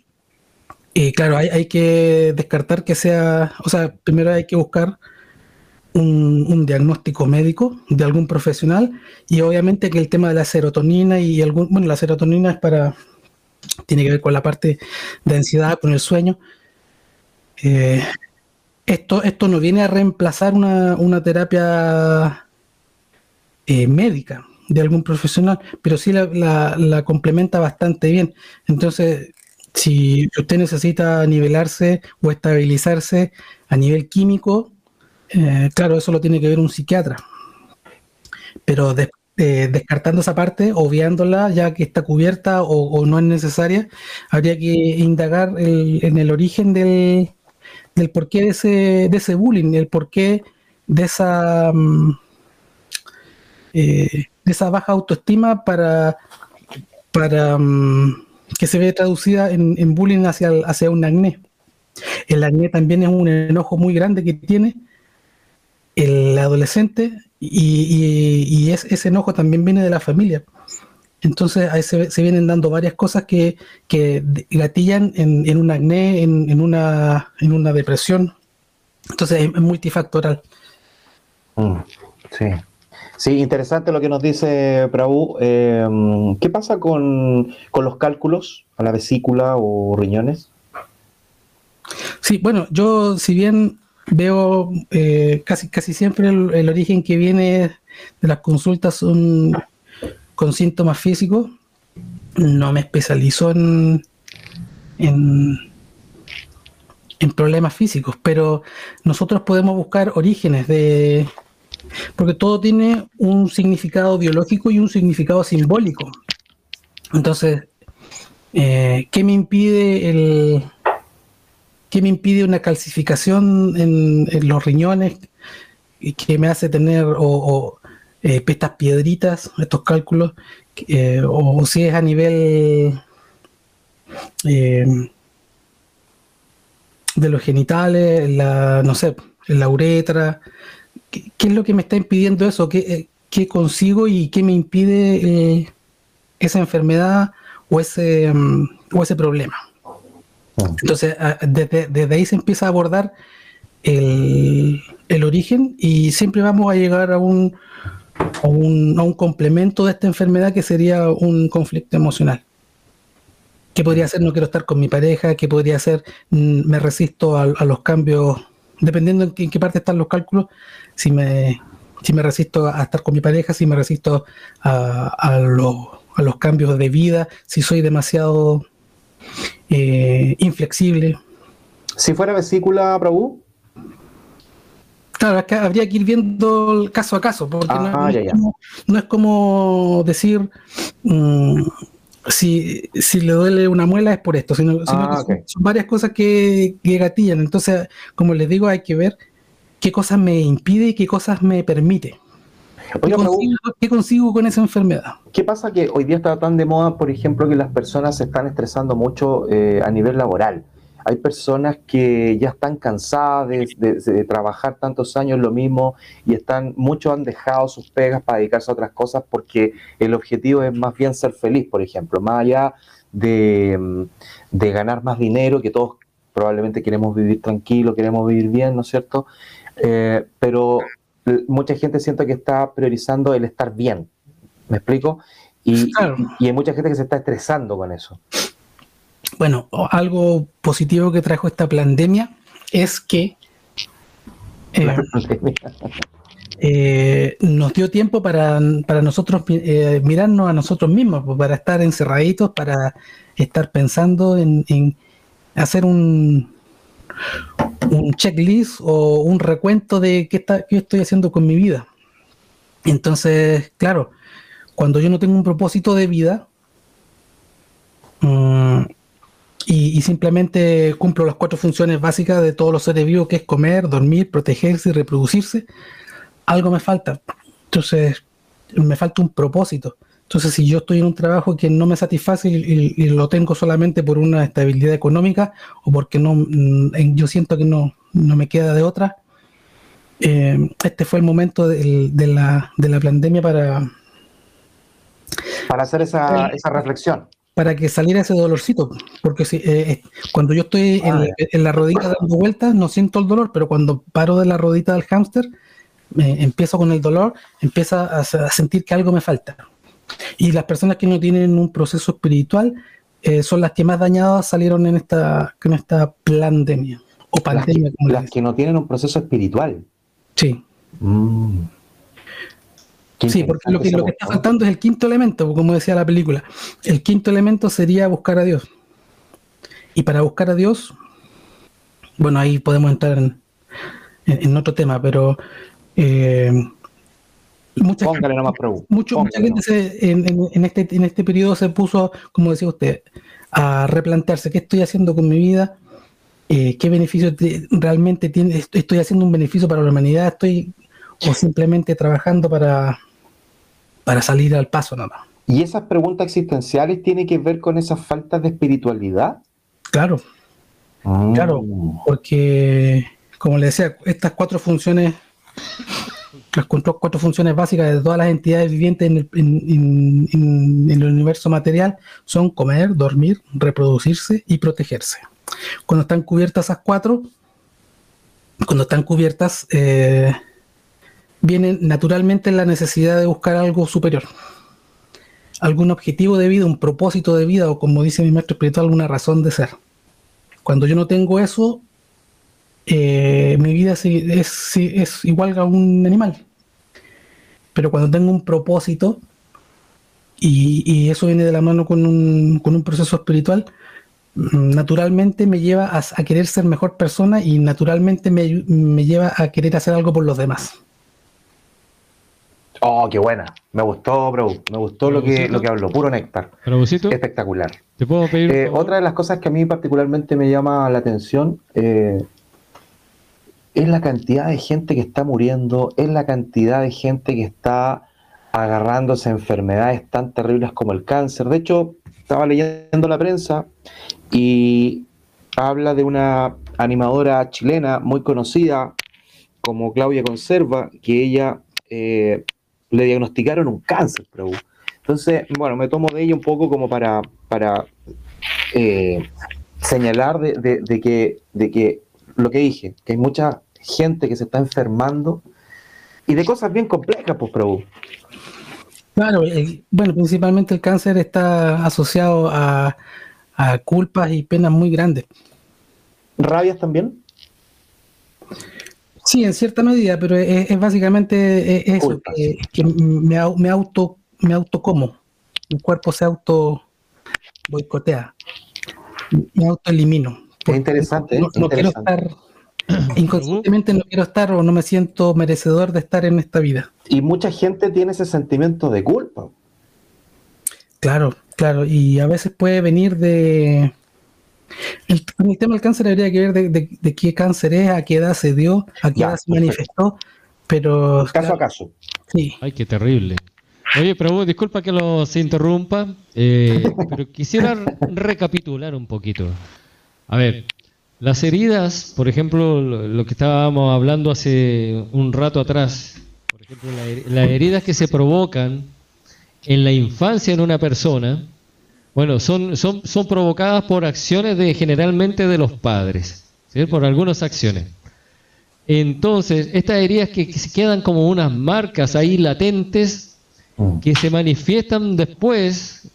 eh, claro, hay, hay, que descartar que sea, o sea, primero hay que buscar un, diagnóstico médico de algún profesional y obviamente que el tema de la serotonina y algún, bueno, la serotonina es para, tiene que ver con la parte de ansiedad, con el sueño. Eh, esto, esto no viene a reemplazar una, terapia eh, médica de algún profesional, pero sí la, la, complementa bastante bien. Entonces, si usted necesita nivelarse o estabilizarse a nivel químico, eh, claro, eso lo tiene que ver un psiquiatra. Pero eh, descartando esa parte, obviándola ya que está cubierta o, no es necesaria, habría que indagar en el origen del, porqué de ese, de ese bullying, el porqué de esa, mm, eh, de esa baja autoestima para, para mm, que se ve traducida en, bullying hacia, hacia un acné. El acné también es un enojo muy grande que tiene el adolescente y, ese enojo también viene de la familia. Entonces ahí se, vienen dando varias cosas que, gatillan en, un acné, en, una, en una depresión. Entonces es, multifactoral. Mm, sí. Sí, interesante lo que nos dice Prabhu. Em, ¿Qué pasa con, con los cálculos a la vesícula o riñones? Sí, bueno, yo si bien veo eh, casi, casi siempre el, origen que viene de las consultas son con síntomas físicos. No me especializo en, en, problemas físicos, pero nosotros podemos buscar orígenes de... Porque todo tiene un significado biológico y un significado simbólico. Entonces, eh, ¿qué me impide el, ¿Qué me impide una calcificación en, los riñones? ¿Qué me hace tener o, eh, estas piedritas, estos cálculos? Eh, o, si es a nivel de los genitales, la, no sé, la uretra. ¿Qué, es lo que me está impidiendo eso? ¿Qué, consigo y qué me impide esa enfermedad o ese, mm, o ese problema? Entonces, desde, ahí se empieza a abordar el, origen y siempre vamos a llegar a un, a un, complemento de esta enfermedad que sería un conflicto emocional. ¿Qué podría ser no quiero estar con mi pareja? ¿Qué podría ser mm, me resisto a, los cambios? Dependiendo en qué, parte están los cálculos, si me, si me resisto a estar con mi pareja, si me resisto a, a los cambios de vida, si soy demasiado eh, inflexible. Si fuera vesícula, Prabhu. Claro, habría que ir viendo caso a caso, porque no, es Como, decir mm, si, le duele una muela es por esto, sino, ah, son, varias cosas que, gatillan. Entonces, como les digo, hay que ver qué cosas me impide y qué cosas me permite. ¿Qué, consigo, con esa enfermedad? ¿Qué pasa que hoy día está tan de moda, por ejemplo, que las personas se están estresando mucho eh, a nivel laboral? Hay personas que ya están cansadas de, trabajar tantos años lo mismo y están muchos han dejado sus pegas para dedicarse a otras cosas porque el objetivo es más bien ser feliz, por ejemplo, más allá de, ganar más dinero, que todos probablemente queremos vivir tranquilo, queremos vivir bien, ¿no es cierto? Eh, pero mucha gente siente que está priorizando el estar bien. ¿Me explico? Y, y, hay mucha gente que se está estresando con eso. Bueno, algo positivo que trajo esta pandemia es que eh, eh, nos dio tiempo para, nosotros eh, mirarnos a nosotros mismos, pues, para estar encerraditos, para estar pensando en hacer un, un checklist o un recuento de qué, está, qué estoy haciendo con mi vida. Entonces, claro, cuando yo no tengo un propósito de vida mm, y, simplemente cumplo las cuatro funciones básicas de todos los seres vivos, que es comer, dormir, protegerse y reproducirse, algo me falta. Entonces, me falta un propósito. Entonces, si yo estoy en un trabajo que no me satisface y, lo tengo solamente por una estabilidad económica o porque no, mm, yo siento que no, no me queda de otra, eh, este fue el momento de, la, de la pandemia para... Para hacer esa, esa reflexión para que saliera ese dolorcito. Porque si, eh, eh, cuando yo estoy en, en, la rodita dando vueltas, no siento el dolor, pero cuando paro de la rodita del hámster, empiezo con el dolor, empieza a, sentir que algo me falta. Y las personas que no tienen un proceso espiritual eh, son las que más dañadas salieron en esta, en esta pandemia. O pandemia, las, que, no tienen un proceso espiritual. Sí. Mm. Sí, porque lo que, lo que está faltando es el quinto elemento, como decía la película. El quinto elemento sería buscar a Dios. Y para buscar a Dios, bueno, ahí podemos entrar en, en otro tema, pero eh, mucha gente, en, este, en este periodo se puso, como decía usted, a replantearse qué estoy haciendo con mi vida, eh, qué beneficio realmente tiene, estoy haciendo un beneficio para la humanidad, estoy o simplemente trabajando para, para salir al paso nada. ¿Y esas preguntas existenciales tienen que ver con esas faltas de espiritualidad? Claro, ah. claro, porque como le decía, estas cuatro funciones las cuatro funciones básicas de todas las entidades vivientes en el, universo material son comer, dormir, reproducirse y protegerse. Cuando están cubiertas esas cuatro, cuando están cubiertas, eh, viene naturalmente la necesidad de buscar algo superior. Algún objetivo de vida, un propósito de vida, o como dice mi maestro espiritual, alguna razón de ser. Cuando yo no tengo eso, eh, mi vida es, es, igual a un animal. Pero cuando tengo un propósito, y, eso viene de la mano con un, con un proceso espiritual, naturalmente me lleva a, querer ser mejor persona y naturalmente me, me, lleva a querer hacer algo por los demás. Oh, qué buena. Me gustó, bro. Me gustó lo que, lo que habló. Puro néctar. Espectacular. ¿Te puedo pedir? Eh, otra de las cosas que a mí particularmente me llama la atención eh, es la cantidad de gente que está muriendo, es la cantidad de gente que está agarrándose a enfermedades tan terribles como el cáncer. De hecho, estaba leyendo la prensa y habla de una animadora chilena muy conocida como Claudia Conserva, que ella eh, le diagnosticaron un cáncer, Entonces, bueno, me tomo de ella un poco como para, para eh, señalar de, que, de que lo que dije, que hay mucha gente que se está enfermando y de cosas bien complejas, pues, Prabhu. Claro, bueno, principalmente el cáncer está asociado a, culpas y penas muy grandes. ¿Rabias también? Sí, en cierta medida, pero es, básicamente eso, que, me, auto me auto como, mi cuerpo se auto boicotea, me auto elimino. Es interesante. no quiero estar <clears throat> Inconscientemente no quiero estar o no me siento merecedor de estar en esta vida. Y mucha gente tiene ese sentimiento de culpa. Claro, claro. Y a veces puede venir de... El, tema del cáncer habría que ver de, qué cáncer es, a qué edad se dio, a qué edad se manifestó. Pero... Caso a caso. Sí. Ay, qué terrible. Oye, pero disculpa que los interrumpa, eh, <laughs> pero quisiera recapitular un poquito. A ver, las heridas, por ejemplo, lo que estábamos hablando hace un rato atrás, por ejemplo, las heridas que se provocan en la infancia en una persona, bueno, son, son, son provocadas por acciones de generalmente de los padres, por algunas acciones. Entonces, estas heridas que, que quedan como unas marcas ahí latentes mm. que se manifiestan después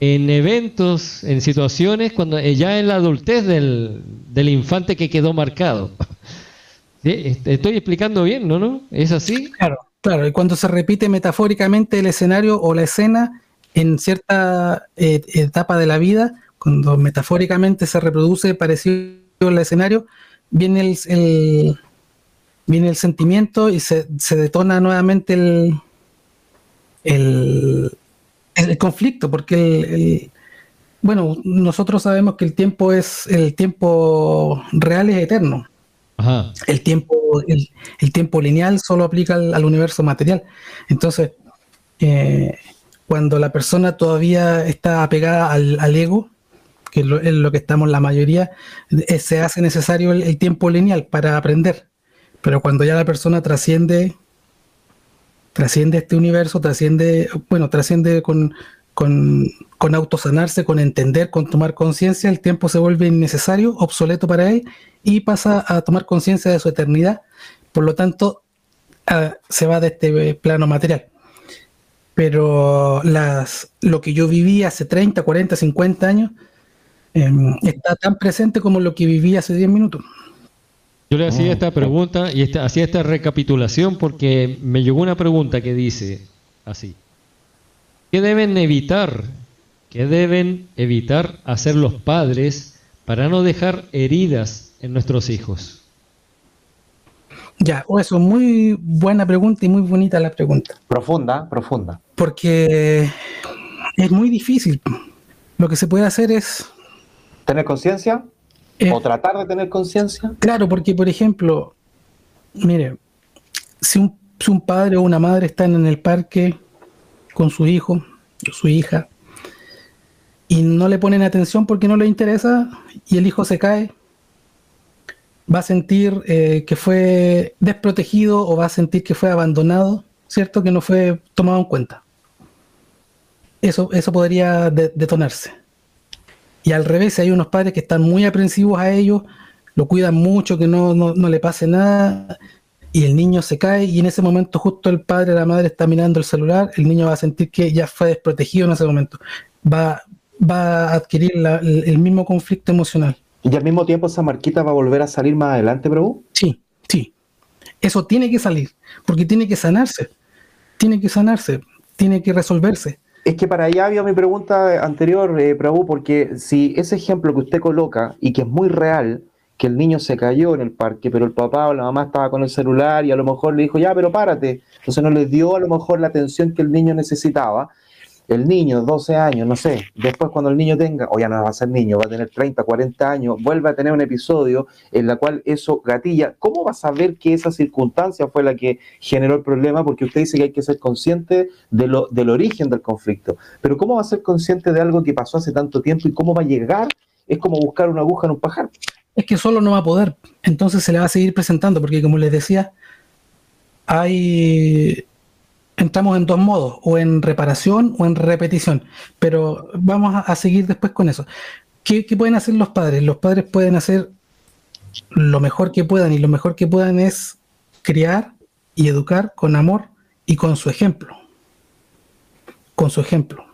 en eventos, en situaciones, cuando eh, ya en la adultez del, infante que quedó marcado. <laughs> Estoy explicando bien, ¿no? ¿no? ¿Es así? Claro, claro. Y cuando se repite metafóricamente el escenario o la escena en cierta eh, etapa de la vida, cuando metafóricamente se reproduce parecido al escenario, viene el, viene el sentimiento y se, se detona nuevamente el, el, el conflicto, porque el, bueno, nosotros sabemos que el tiempo es, el tiempo real es eterno. El tiempo, el, tiempo lineal solo aplica al, universo material. Entonces, eh, cuando la persona todavía está apegada al, ego, que es lo, que estamos la mayoría, eh, se hace necesario el, tiempo lineal para aprender. Pero cuando ya la persona trasciende, trasciende este universo, trasciende, bueno, trasciende con, con, con autosanarse, con entender, con tomar conciencia, el tiempo se vuelve innecesario, obsoleto para él y pasa a tomar conciencia de su eternidad. Por lo tanto, se va de este plano material. Pero las, lo que yo viví hace 30, 40, 50 años em, está tan presente como lo que viví hace 10 minutos. Yo le hacía esta pregunta y esta, hacía esta recapitulación porque me llegó una pregunta que dice así. ¿Qué deben evitar? ¿Qué deben evitar hacer los padres para no dejar heridas en nuestros hijos? Ya, eso es muy buena pregunta y muy bonita la pregunta. Profunda, profunda. Porque es muy difícil. Lo que se puede hacer es... ¿Tener conciencia? Eh, ¿O tratar de tener conciencia? Claro, porque por ejemplo, mire, si un, si un padre o una madre están en el parque con su hijo o su hija y no le ponen atención porque no le interesa y el hijo se cae, va a sentir eh, que fue desprotegido o va a sentir que fue abandonado, ¿cierto? Que no fue tomado en cuenta. Eso, eso podría detonarse. Y al revés, hay unos padres que están muy aprensivos a ellos, lo cuidan mucho, que no, no le pase nada, y el niño se cae y en ese momento justo el padre o la madre está mirando el celular, el niño va a sentir que ya fue desprotegido en ese momento. Va, va a adquirir el, mismo conflicto emocional. ¿Y al mismo tiempo esa marquita va a volver a salir más adelante, Prabhu? Sí, sí. Eso tiene que salir, porque tiene que sanarse. Tiene que sanarse, tiene que resolverse. Es que para allá había mi pregunta anterior, eh, Prabhu, porque si ese ejemplo que usted coloca y que es muy real, que el niño se cayó en el parque, pero el papá o la mamá estaba con el celular y a lo mejor le dijo, ya, pero párate. Entonces no le dio a lo mejor la atención que el niño necesitaba el niño, 12 años, no sé, después cuando el niño tenga, o ya no va a ser niño, va a tener 30, 40 años, vuelve a tener un episodio en la cual eso gatilla, ¿cómo va a saber que esa circunstancia fue la que generó el problema? Porque usted dice que hay que ser consciente de lo, del origen del conflicto, pero ¿cómo va a ser consciente de algo que pasó hace tanto tiempo y cómo va a llegar? Es como buscar una aguja en un pajar. Es que solo no va a poder, entonces se le va a seguir presentando, porque como les decía, hay entramos en dos modos, o en reparación o en repetición, pero vamos a, seguir después con eso. ¿Qué, pueden hacer los padres? Los padres pueden hacer lo mejor que puedan y lo mejor que puedan es criar y educar con amor y con su ejemplo. Con su ejemplo.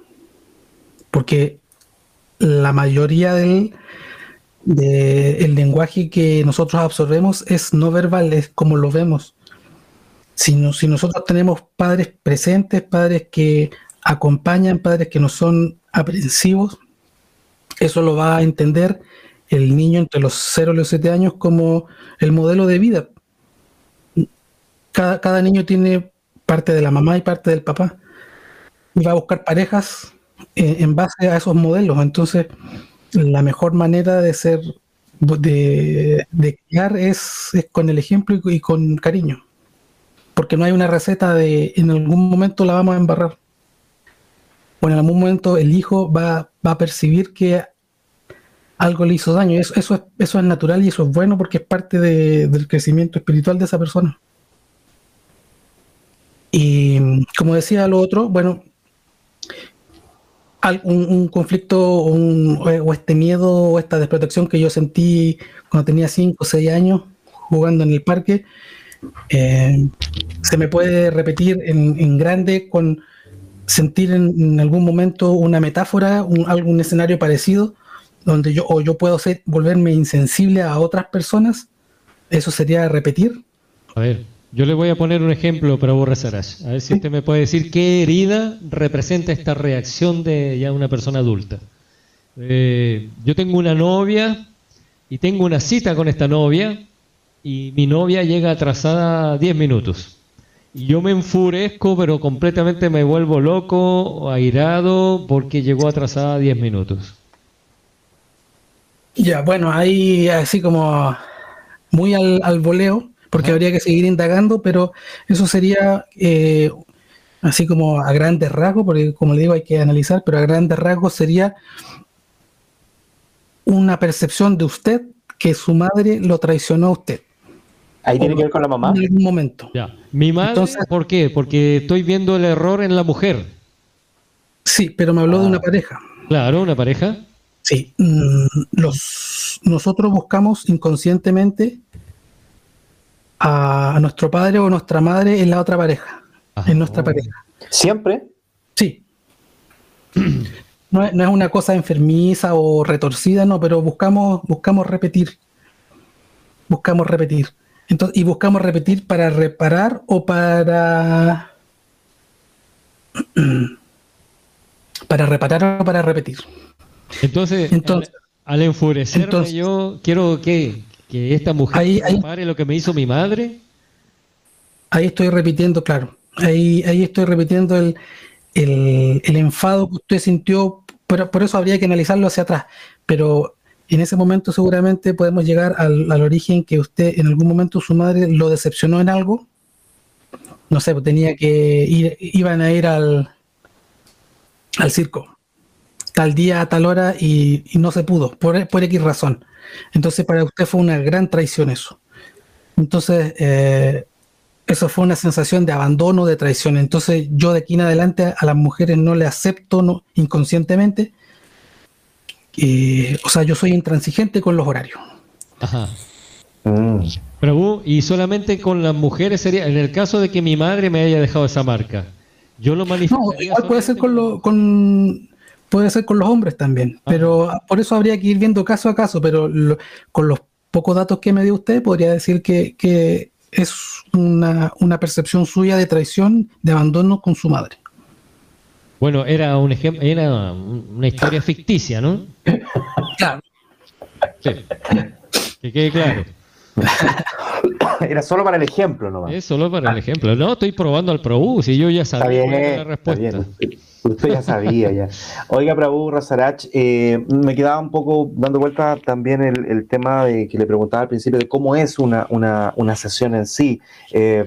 Porque la mayoría del de el lenguaje que nosotros absorbemos es no verbal, es como lo vemos. Si, nosotros tenemos padres presentes, padres que acompañan, padres que no son aprensivos, eso lo va a entender el niño entre los 0 y los 7 años como el modelo de vida. Cada, niño tiene parte de la mamá y parte del papá. Y va a buscar parejas eh, en, base a esos modelos. Entonces, la mejor manera de ser, de, de criar es, con el ejemplo y con cariño porque no hay una receta de en algún momento la vamos a embarrar. O en algún momento el hijo va, a percibir que algo le hizo daño. Eso, eso, es, eso es natural y eso es bueno porque es parte del crecimiento espiritual de esa persona. Y como decía lo otro, bueno, un, conflicto o, este miedo o esta desprotección que yo sentí cuando tenía 5 o 6 años jugando en el parque, eh, se me puede repetir en, grande con sentir en, algún momento una metáfora, un, algún escenario parecido, donde yo, o yo puedo ser, volverme insensible a otras personas, eso sería repetir. A ver, yo le voy a poner un ejemplo para vos, A ver si usted me puede decir qué herida representa esta reacción de ya una persona adulta. Eh, yo tengo una novia y tengo una cita con esta novia y mi novia llega atrasada 10 minutos. Y yo me enfurezco, pero completamente me vuelvo loco airado porque llegó atrasada 10 minutos. Ya, bueno, hay así como muy al, voleo, porque habría que seguir indagando, pero eso sería eh, así como a grandes rasgos, porque como le digo hay que analizar, pero a grandes rasgos sería una percepción de usted que su madre lo traicionó a usted. Ahí tiene que ver con la mamá. En algún momento. Ya. Mi madre, ¿por qué? Porque estoy viendo el error en la mujer. Sí, pero me habló de una ah. pareja. Claro, una pareja. Sí. Mm, los, nosotros buscamos inconscientemente a, nuestro padre o nuestra madre en la otra pareja. En nuestra pareja. ¿Siempre? Sí. No es, no es, una cosa enfermiza o retorcida, no, pero buscamos, buscamos repetir. Buscamos repetir. Entonces, y buscamos repetir para reparar o para. <clears throat> para reparar o para repetir. Entonces, al, enfurecerme yo quiero que, esta mujer repare lo que me hizo mi madre. Ahí estoy repitiendo, claro. Ahí, ahí estoy repitiendo el, el, enfado que usted sintió, pero por eso habría que analizarlo hacia atrás. Pero en ese momento seguramente podemos llegar al, origen que usted en algún momento su madre lo decepcionó en algo. No sé, pues tenía que ir, iban a ir al, al circo tal día a tal hora y, no se pudo, por, por, X razón. Entonces para usted fue una gran traición eso. Entonces, eh, eso fue una sensación de abandono, de traición. Entonces yo de aquí en adelante a las mujeres no le acepto inconscientemente o sea, yo soy intransigente con los horarios. Ajá. Mm. Pero, y solamente con las mujeres sería, en el caso de que mi madre me haya dejado esa marca, yo lo manifiesto. No, igual puede ser con, con puede ser con los hombres también, pero por eso habría que ir viendo caso a caso, pero con los pocos datos que me dio usted, podría decir que, que es una, una percepción suya de traición, de abandono con su madre. Bueno, era un ejemplo, era una historia ficticia, ¿no? Claro. Sí. Que quede claro. <laughs> Era solo para el ejemplo, ¿no? Es solo para el ejemplo. No, estoy probando al ProBus y yo ya sabía la respuesta. Usted ya sabía, ya. Oiga, Prabhu Razarach, eh, me quedaba un poco dando vuelta también el, tema de que le preguntaba al principio de cómo es una, una, sesión en sí. Eh,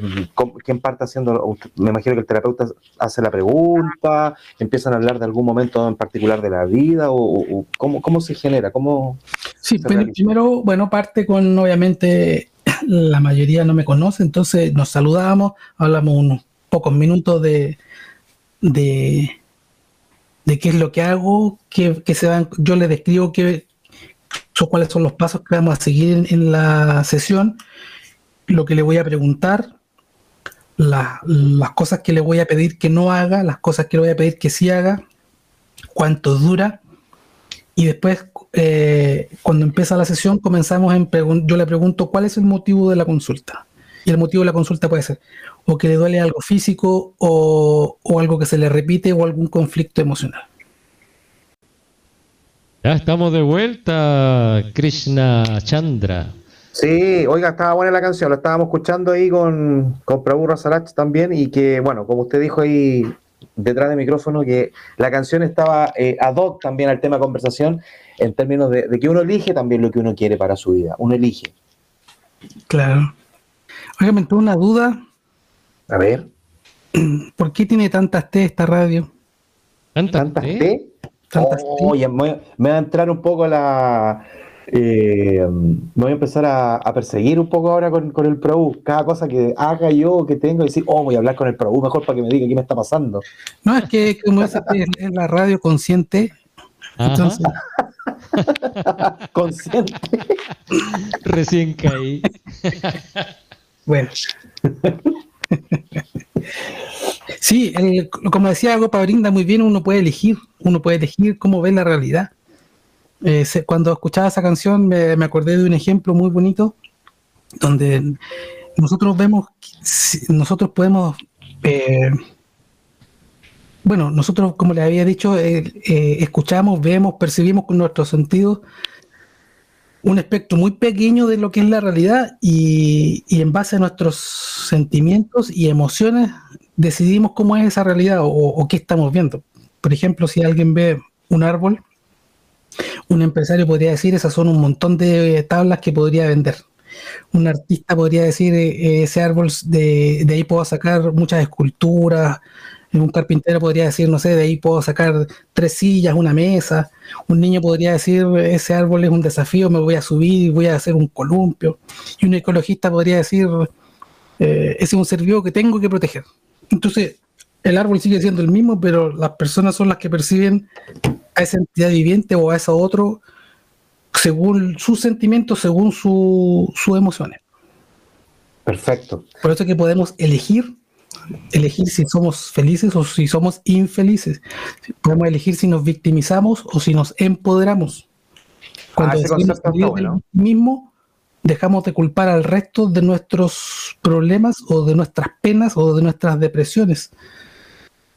¿Quién parte haciendo? Me imagino que el terapeuta hace la pregunta, empiezan a hablar de algún momento en particular de la vida, o, cómo, cómo, se genera, cómo. Sí, primero, bueno, parte con, obviamente, <clears throat> la mayoría no me conoce, entonces nos saludamos, hablamos unos pocos minutos de, de de qué es lo que hago, que, se van, yo les describo qué, cuáles son los pasos que vamos a seguir en, la sesión, lo que le voy a preguntar, las cosas que le voy a pedir que no haga, las cosas que le voy a pedir que sí haga, cuánto dura, y después eh, cuando empieza la sesión comenzamos en yo le pregunto cuál es el motivo de la consulta. Y el motivo de la consulta puede ser o que le duele algo físico o, algo que se le repite o algún conflicto emocional. Ya estamos de vuelta, Krishna Chandra. Sí, oiga, estaba buena la canción, la estábamos escuchando ahí con, con Prabhu Rasarach también y que, bueno, como usted dijo ahí detrás del micrófono, que la canción estaba eh, ad hoc también al tema conversación en términos de, de, que uno elige también lo que uno quiere para su vida, uno elige. Claro. Oiga, me entró una duda a ver. ¿Por qué tiene tantas T esta radio? ¿Tantas, T? Oye, me, va a entrar un poco la. Eh, me voy a empezar a, perseguir un poco ahora con, el Pro. Cada cosa que haga yo, que tengo, decir, oh, voy a hablar con el Pro mejor para que me diga qué me está pasando. No, es que como es, es la radio consciente, entonces. <laughs> consciente. Recién caí. bueno. <laughs> Sí, como decía Gopa Brinda muy bien, uno puede elegir, uno puede elegir cómo ve la realidad. Eh, cuando escuchaba esa canción me, acordé de un ejemplo muy bonito donde nosotros vemos, nosotros podemos, eh, bueno, nosotros como les había dicho, eh, escuchamos, vemos, percibimos con nuestros sentidos un espectro muy pequeño de lo que es la realidad y, en base a nuestros sentimientos y emociones decidimos cómo es esa realidad o, qué estamos viendo. Por ejemplo, si alguien ve un árbol, un empresario podría decir, esas son un montón de tablas que podría vender. un artista podría decir, eh, ese árbol, de, de ahí puedo sacar muchas esculturas, un carpintero podría decir, no sé, de ahí puedo sacar tres sillas, una mesa. Un niño podría decir, ese árbol es un desafío, me voy a subir, voy a hacer un columpio. Y un ecologista podría decir, eh, ese es un ser vivo que tengo que proteger. Entonces, el árbol sigue siendo el mismo, pero las personas son las que perciben a esa entidad viviente o a ese otro según sus sentimientos, según sus emociones. Perfecto. Por eso es que podemos elegir elegir si somos felices o si somos infelices. Podemos elegir si nos victimizamos o si nos empoderamos. Cuando ah, mismo, dejamos de culpar al resto de nuestros problemas o de nuestras penas o de nuestras depresiones.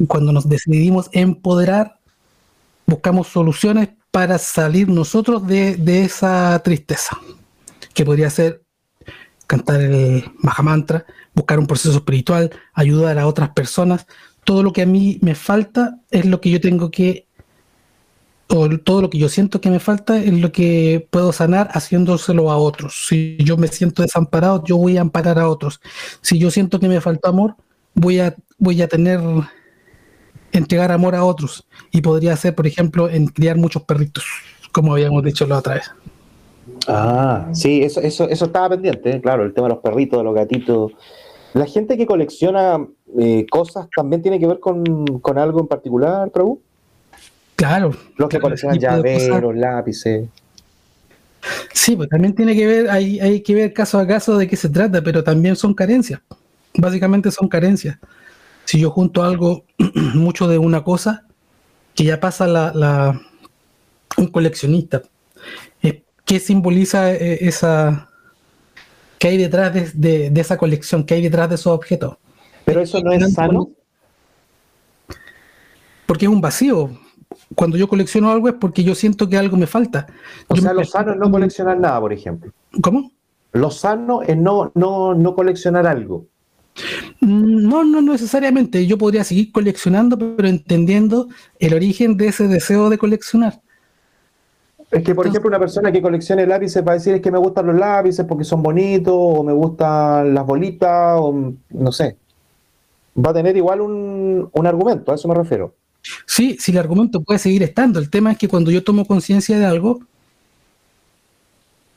Cuando nos decidimos empoderar, buscamos soluciones para salir nosotros de, de esa tristeza, que podría ser cantar el Mahamantra, buscar un proceso espiritual, ayudar a otras personas. Todo lo que a mí me falta es lo que yo tengo que, o todo lo que yo siento que me falta es lo que puedo sanar haciéndoselo a otros. Si yo me siento desamparado, yo voy a amparar a otros. Si yo siento que me falta amor, voy a, voy a tener, entregar amor a otros. Y podría ser, por ejemplo, en criar muchos perritos, como habíamos dicho la otra vez. Ah, sí, eso, eso, eso estaba pendiente, ¿eh? claro, el tema de los perritos, de los gatitos. ¿La gente que colecciona eh, cosas también tiene que ver con, algo en particular, Prabhu? Claro. Los que coleccionan llaveros, lápices. Sí, pues también tiene que ver, hay, hay que ver caso a caso de qué se trata, pero también son carencias. Básicamente son carencias. Si yo junto algo, <clears throat> mucho de una cosa, que ya pasa la, la un coleccionista, ¿qué simboliza eh, esa, ¿Qué hay detrás de, esa colección? ¿Qué hay detrás de esos objetos? Pero eso no es sano. Porque es un vacío. Cuando yo colecciono algo es porque yo siento que algo me falta. O sea, lo sano es no coleccionar nada, por ejemplo. ¿Cómo? Lo sano es no, no, no coleccionar algo. No, no necesariamente. Yo podría seguir coleccionando, pero entendiendo el origen de ese deseo de coleccionar. Es que, por ejemplo, una persona que coleccione lápices va a decir es que me gustan los lápices porque son bonitos, o me gustan las bolitas, o no sé. Va a tener igual un, argumento, a eso me refiero. Sí, sí, el argumento puede seguir estando. El tema es que cuando yo tomo conciencia de algo,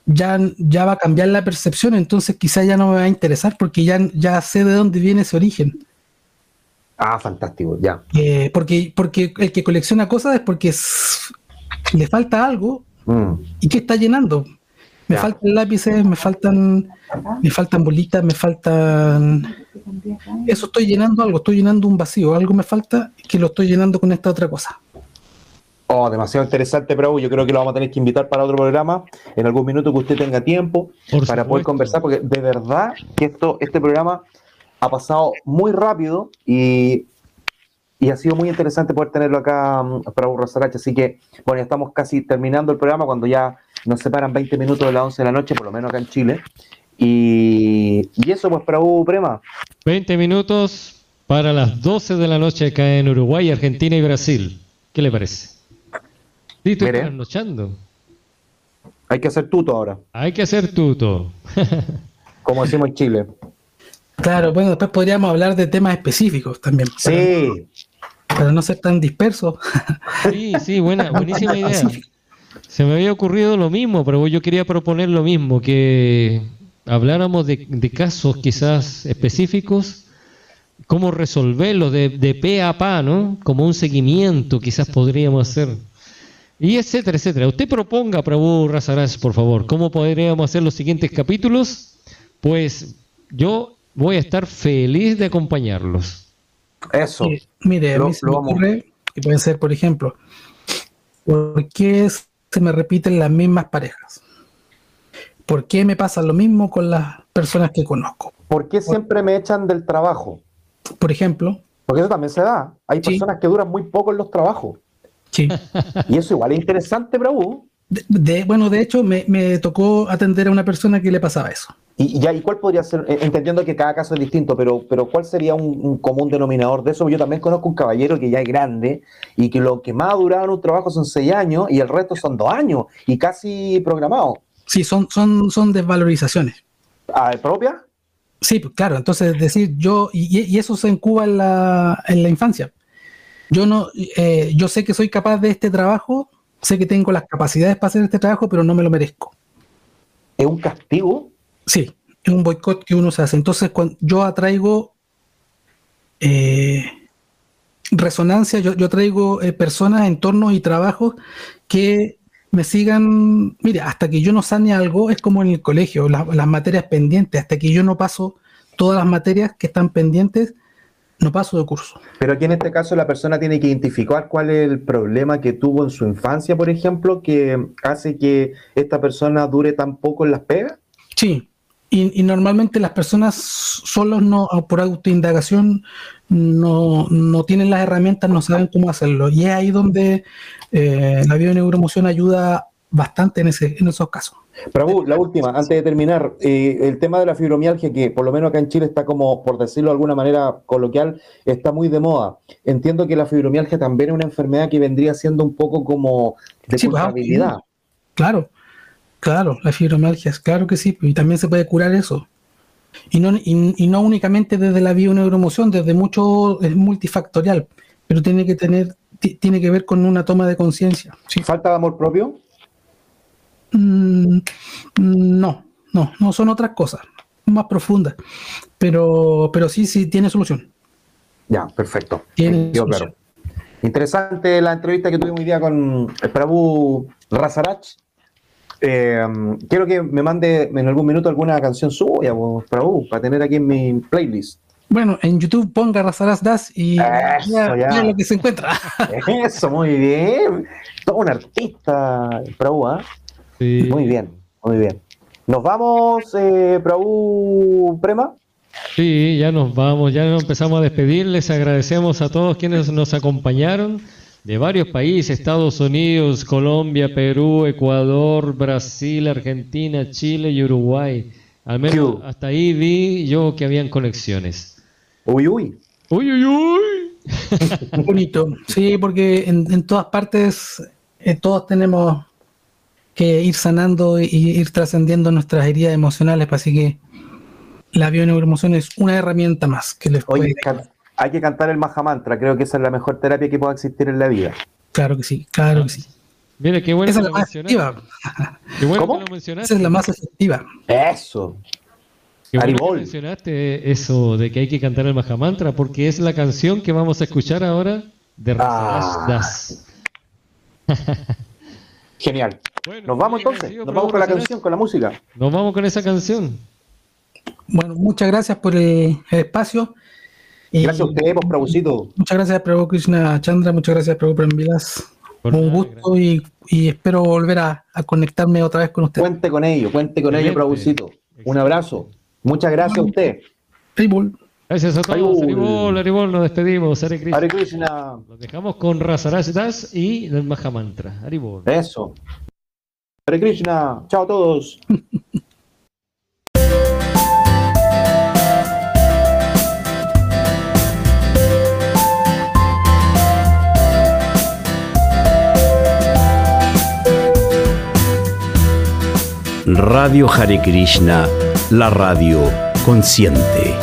ya, ya va a cambiar la percepción, entonces quizá ya no me va a interesar porque ya, ya sé de dónde viene ese origen. Ah, fantástico, ya. Eh, porque, porque el que colecciona cosas es porque le falta algo mm. y que está llenando. Me faltan lápices, me faltan, me faltan bolitas, me faltan. Eso estoy llenando algo, estoy llenando un vacío, algo me falta que lo estoy llenando con esta otra cosa. Oh, demasiado interesante, pero Yo creo que lo vamos a tener que invitar para otro programa en algún minuto que usted tenga tiempo para poder conversar, porque de verdad que esto, este programa ha pasado muy rápido y y ha sido muy interesante poder tenerlo acá um, para Burrasarache. Así que, bueno, ya estamos casi terminando el programa cuando ya nos separan 20 minutos de las 11 de la noche, por lo menos acá en Chile. Y, eso, pues, para U Prema. 20 minutos para las 12 de la noche acá en Uruguay, Argentina y Brasil. ¿Qué le parece? Sí, estoy trasnochando. Hay que hacer tuto ahora. Hay que hacer tuto. <laughs> Como decimos en Chile. Claro, bueno, después podríamos hablar de temas específicos también. Sí. Para no ser tan disperso. Sí, sí, buena, buenísima idea. Se me había ocurrido lo mismo, pero yo quería proponer lo mismo, que habláramos de, casos quizás específicos, cómo resolverlo de, de pe a pa, ¿no? Como un seguimiento quizás podríamos hacer. Y etcétera, etcétera. Usted proponga, Prabhu Razarás, por favor, cómo podríamos hacer los siguientes capítulos. Pues yo voy a estar feliz de acompañarlos. Eso. Mire, a mí se me ocurre que puede ser, por ejemplo, ¿por qué se me repiten las mismas parejas? ¿Por qué me pasa lo mismo con las personas que conozco? ¿Por qué siempre me echan del trabajo? Por ejemplo. Porque eso también se da. Hay personas que duran muy poco en los trabajos. Sí. Y eso igual es interesante, Bravo. De, bueno, de hecho, me, me, tocó atender a una persona que le pasaba eso. Y, ya, ¿y cuál podría ser, eh, entendiendo que cada caso es distinto, pero, pero cuál sería un, común denominador de eso? Yo también conozco un caballero que ya es grande y que lo que más ha durado en un trabajo son seis años y el resto son dos años y casi programado. Sí, son, son, son desvalorizaciones. ¿Ah, propia? Sí, pues claro, entonces decir yo, y, eso se incuba en la, en la infancia. Yo no, eh, yo sé que soy capaz de este trabajo, sé que tengo las capacidades para hacer este trabajo, pero no me lo merezco. ¿Es un castigo? Sí, es un boicot que uno se hace. Entonces, cuando yo atraigo eh, resonancia, yo, yo traigo eh, personas, entornos y trabajos que me sigan, mire, hasta que yo no sane algo, es como en el colegio, las materias pendientes, hasta que yo no paso todas las materias que están pendientes, no paso de curso. Pero aquí en este caso la persona tiene que identificar cuál es el problema que tuvo en su infancia, por ejemplo, que hace que esta persona dure tan poco en las pegas. Sí, y, normalmente las personas solos no, por autoindagación no, no tienen las herramientas, no saben cómo hacerlo. Y es ahí donde eh, la bioneuromoción ayuda bastante en, ese, en esos casos. Prabhu, la última, antes de terminar, eh, el tema de la fibromialgia, que por lo menos acá en Chile está como, por decirlo de alguna manera coloquial, está muy de moda. Entiendo que la fibromialgia también es una enfermedad que vendría siendo un poco como de sí, pues, claro, claro, la fibromialgia, claro que sí, y también se puede curar eso. Y no, y, no únicamente desde la bioneuromoción, desde mucho, es multifactorial, pero tiene que tener tiene que ver con una toma de conciencia. ¿Falta de amor propio? Mm, no, no, no son otras cosas, más profundas. Pero, pero sí, sí, tiene solución. Ya, perfecto. Tiene claro. Interesante la entrevista que tuvimos hoy día con Prabhu Razarach. Eh, quiero que me mande en algún minuto alguna canción suya, Prabhu, para tener aquí en mi playlist. Bueno, en YouTube ponga Razaras Das y ya, lo que se encuentra. Eso, muy bien. Todo un artista, Prabhu, ¿ah? Sí. Muy bien, muy bien. ¿Nos vamos, eh, Prabhu Prema? Sí, ya nos vamos, ya nos empezamos a despedir. Les agradecemos a todos quienes nos acompañaron de varios países, Estados Unidos, Colombia, Perú, Ecuador, Brasil, Argentina, Chile y Uruguay. Al menos hasta ahí vi yo que habían conexiones. Uy, uy. Uy, uy, uy. <laughs> Bonito. Sí, porque en, todas partes eh, todos tenemos que ir sanando y ir trascendiendo nuestras heridas emocionales, así que la bioneuroemoción es una herramienta más que les Oye, hay que cantar el Mahamantra, creo que esa es la mejor terapia que pueda existir en la vida. Claro que sí, claro que sí. Mira, qué bueno Esa es la más efectiva. Qué bueno Que lo mencionaste. Esa es la más efectiva. Eso. Qué mencionaste eso de que hay que cantar el Mahamantra, porque es la canción que vamos a escuchar ahora de ah. Das. <laughs> Genial. Nos vamos entonces, nos vamos con la canción, con la música. Nos vamos con esa canción. Bueno, muchas gracias por el, espacio. Gracias a ustedes por producido. Muchas gracias, Prabhu Krishna Chandra. Muchas gracias, Prabhu Prambilas. Un gusto y, espero volver a, conectarme otra vez con ustedes. Cuente con ello, cuente con ello, Prabhucito. Un abrazo. Muchas gracias a usted. Gracias a todos. Aribol, Aribol, nos despedimos. Hare Krishna. Hare Krishna. Nos dejamos con Rasaraj Das y el Mahamantra. Aribol. Eso. Hare Krishna. Chao a todos. Radio Hare Krishna la radio consciente.